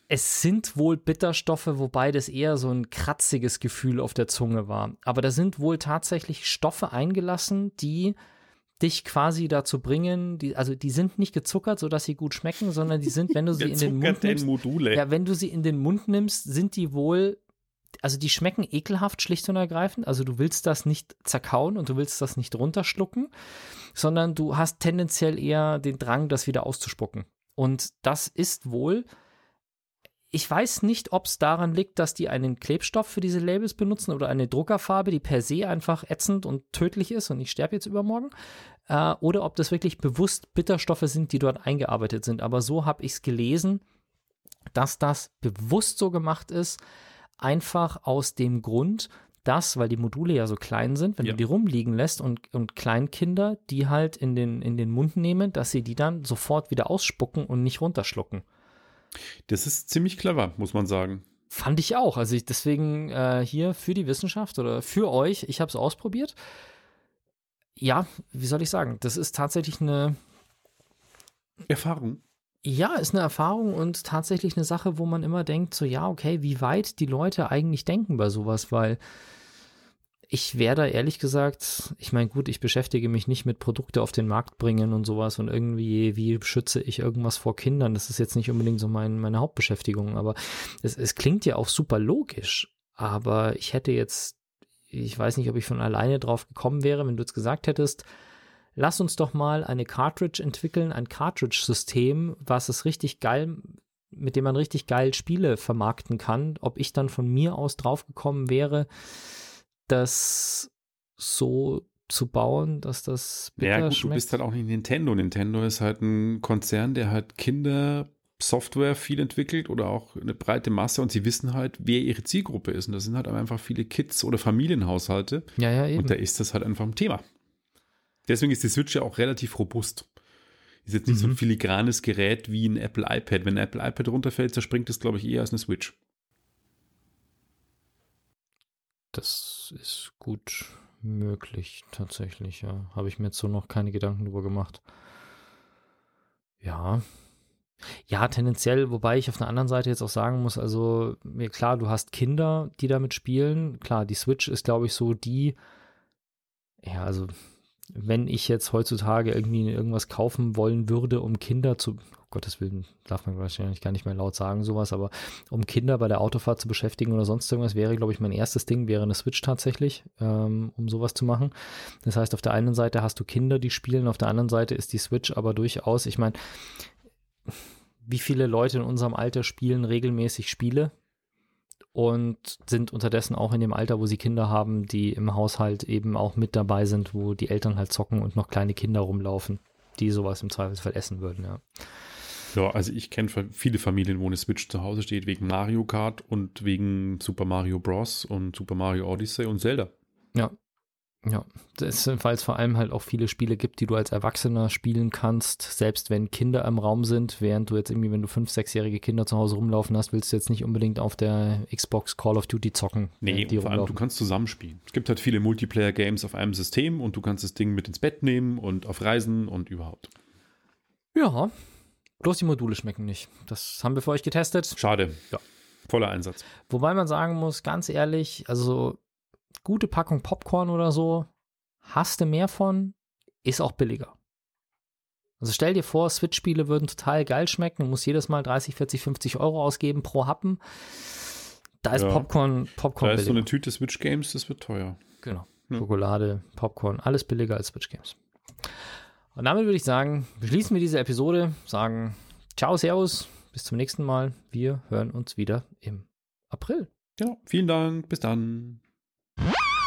es sind wohl Bitterstoffe, wobei das eher so ein kratziges Gefühl auf der Zunge war. Aber da sind wohl tatsächlich Stoffe eingelassen, die dich quasi dazu bringen, die, also die sind nicht gezuckert, sodass sie gut schmecken, sondern die sind, wenn du [laughs] sie in den Mund nimmst, Module. ja, wenn du sie in den Mund nimmst, sind die wohl, also die schmecken ekelhaft, schlicht und ergreifend. Also du willst das nicht zerkauen und du willst das nicht runterschlucken, sondern du hast tendenziell eher den Drang, das wieder auszuspucken. Und das ist wohl, ich weiß nicht, ob es daran liegt, dass die einen Klebstoff für diese Labels benutzen oder eine Druckerfarbe, die per se einfach ätzend und tödlich ist und ich sterbe jetzt übermorgen. Äh, oder ob das wirklich bewusst Bitterstoffe sind, die dort eingearbeitet sind. Aber so habe ich es gelesen, dass das bewusst so gemacht ist, einfach aus dem Grund, dass, weil die Module ja so klein sind, wenn Ja. du die rumliegen lässt und, und Kleinkinder die halt in den, in den Mund nehmen, dass sie die dann sofort wieder ausspucken und nicht runterschlucken. Das ist ziemlich clever, muss man sagen. Fand ich auch. Also ich deswegen äh, hier für die Wissenschaft oder für euch, ich habe es ausprobiert. Ja, wie soll ich sagen? Das ist tatsächlich eine, Erfahrung. ja, ist eine Erfahrung und tatsächlich eine Sache, wo man immer denkt, so ja, okay, wie weit die Leute eigentlich denken bei sowas, weil ich wäre da ehrlich gesagt, ich meine, gut, ich beschäftige mich nicht mit Produkte auf den Markt bringen und sowas und irgendwie, wie schütze ich irgendwas vor Kindern? Das ist jetzt nicht unbedingt so mein, meine Hauptbeschäftigung, aber es, es klingt ja auch super logisch. Aber ich hätte jetzt, ich weiß nicht, ob ich von alleine drauf gekommen wäre, wenn du jetzt gesagt hättest, lass uns doch mal eine Cartridge entwickeln, ein Cartridge-System, was es richtig geil, mit dem man richtig geil Spiele vermarkten kann, ob ich dann von mir aus drauf gekommen wäre, das so zu bauen, dass das bitter Ja, gut, du schmeckt. bist halt auch nicht Nintendo. Nintendo ist halt ein Konzern, der halt Kinder Software viel entwickelt oder auch eine breite Masse und sie wissen halt, wer ihre Zielgruppe ist. Und das sind halt einfach viele Kids oder Familienhaushalte. ja, ja, eben. Und da ist das halt einfach ein Thema. Deswegen ist die Switch ja auch relativ robust. Ist jetzt nicht so ein Mhm. filigranes Gerät wie ein Apple iPad. Wenn ein Apple iPad runterfällt, zerspringt es, glaube ich, eher als eine Switch. Das ist gut möglich, tatsächlich, ja. Habe ich mir jetzt so noch keine Gedanken drüber gemacht. Ja. Ja, tendenziell, wobei ich auf der anderen Seite jetzt auch sagen muss, also, mir klar, du hast Kinder, die damit spielen. Klar, die Switch ist, glaube ich, so die, ja, also, wenn ich jetzt heutzutage irgendwie irgendwas kaufen wollen würde, um Kinder zu, um Gottes Willen, darf man wahrscheinlich gar nicht mehr laut sagen, sowas, aber um Kinder bei der Autofahrt zu beschäftigen oder sonst irgendwas, wäre, glaube ich, mein erstes Ding, wäre eine Switch tatsächlich, ähm, um sowas zu machen. Das heißt, auf der einen Seite hast du Kinder, die spielen, auf der anderen Seite ist die Switch aber durchaus, ich meine, wie viele Leute in unserem Alter spielen regelmäßig Spiele und sind unterdessen auch in dem Alter, wo sie Kinder haben, die im Haushalt eben auch mit dabei sind, wo die Eltern halt zocken und noch kleine Kinder rumlaufen, die sowas im Zweifelsfall essen würden, ja. Ja, also ich kenne viele Familien, wo eine Switch zu Hause steht, wegen Mario Kart und wegen Super Mario Bros. und Super Mario Odyssey und Zelda. Ja. Ja, das, weil es vor allem halt auch viele Spiele gibt, die du als Erwachsener spielen kannst, selbst wenn Kinder im Raum sind, während du jetzt irgendwie, wenn du fünf, sechsjährige Kinder zu Hause rumlaufen hast, willst du jetzt nicht unbedingt auf der Xbox Call of Duty zocken. Nee, die vor allem, du kannst zusammenspielen. Es gibt halt viele Multiplayer-Games auf einem System und du kannst das Ding mit ins Bett nehmen und auf Reisen und überhaupt. Ja, bloß die Module schmecken nicht. Das haben wir für euch getestet. Schade. Ja. Voller Einsatz. Wobei man sagen muss, ganz ehrlich, also gute Packung Popcorn oder so, hast du mehr von, ist auch billiger. Also stell dir vor, Switch-Spiele würden total geil schmecken, du musst jedes Mal 30, 40, 50 Euro ausgeben pro Happen. Da ist Ja. Popcorn, Popcorn Da ist so billiger. eine Tüte Switch Games, das wird teuer. Genau. Ja. Schokolade, Popcorn, alles billiger als Switch Games. Und damit würde ich sagen, beschließen wir diese Episode, sagen Ciao, Servus, bis zum nächsten Mal. Wir hören uns wieder im April. Ja, vielen Dank. Bis dann.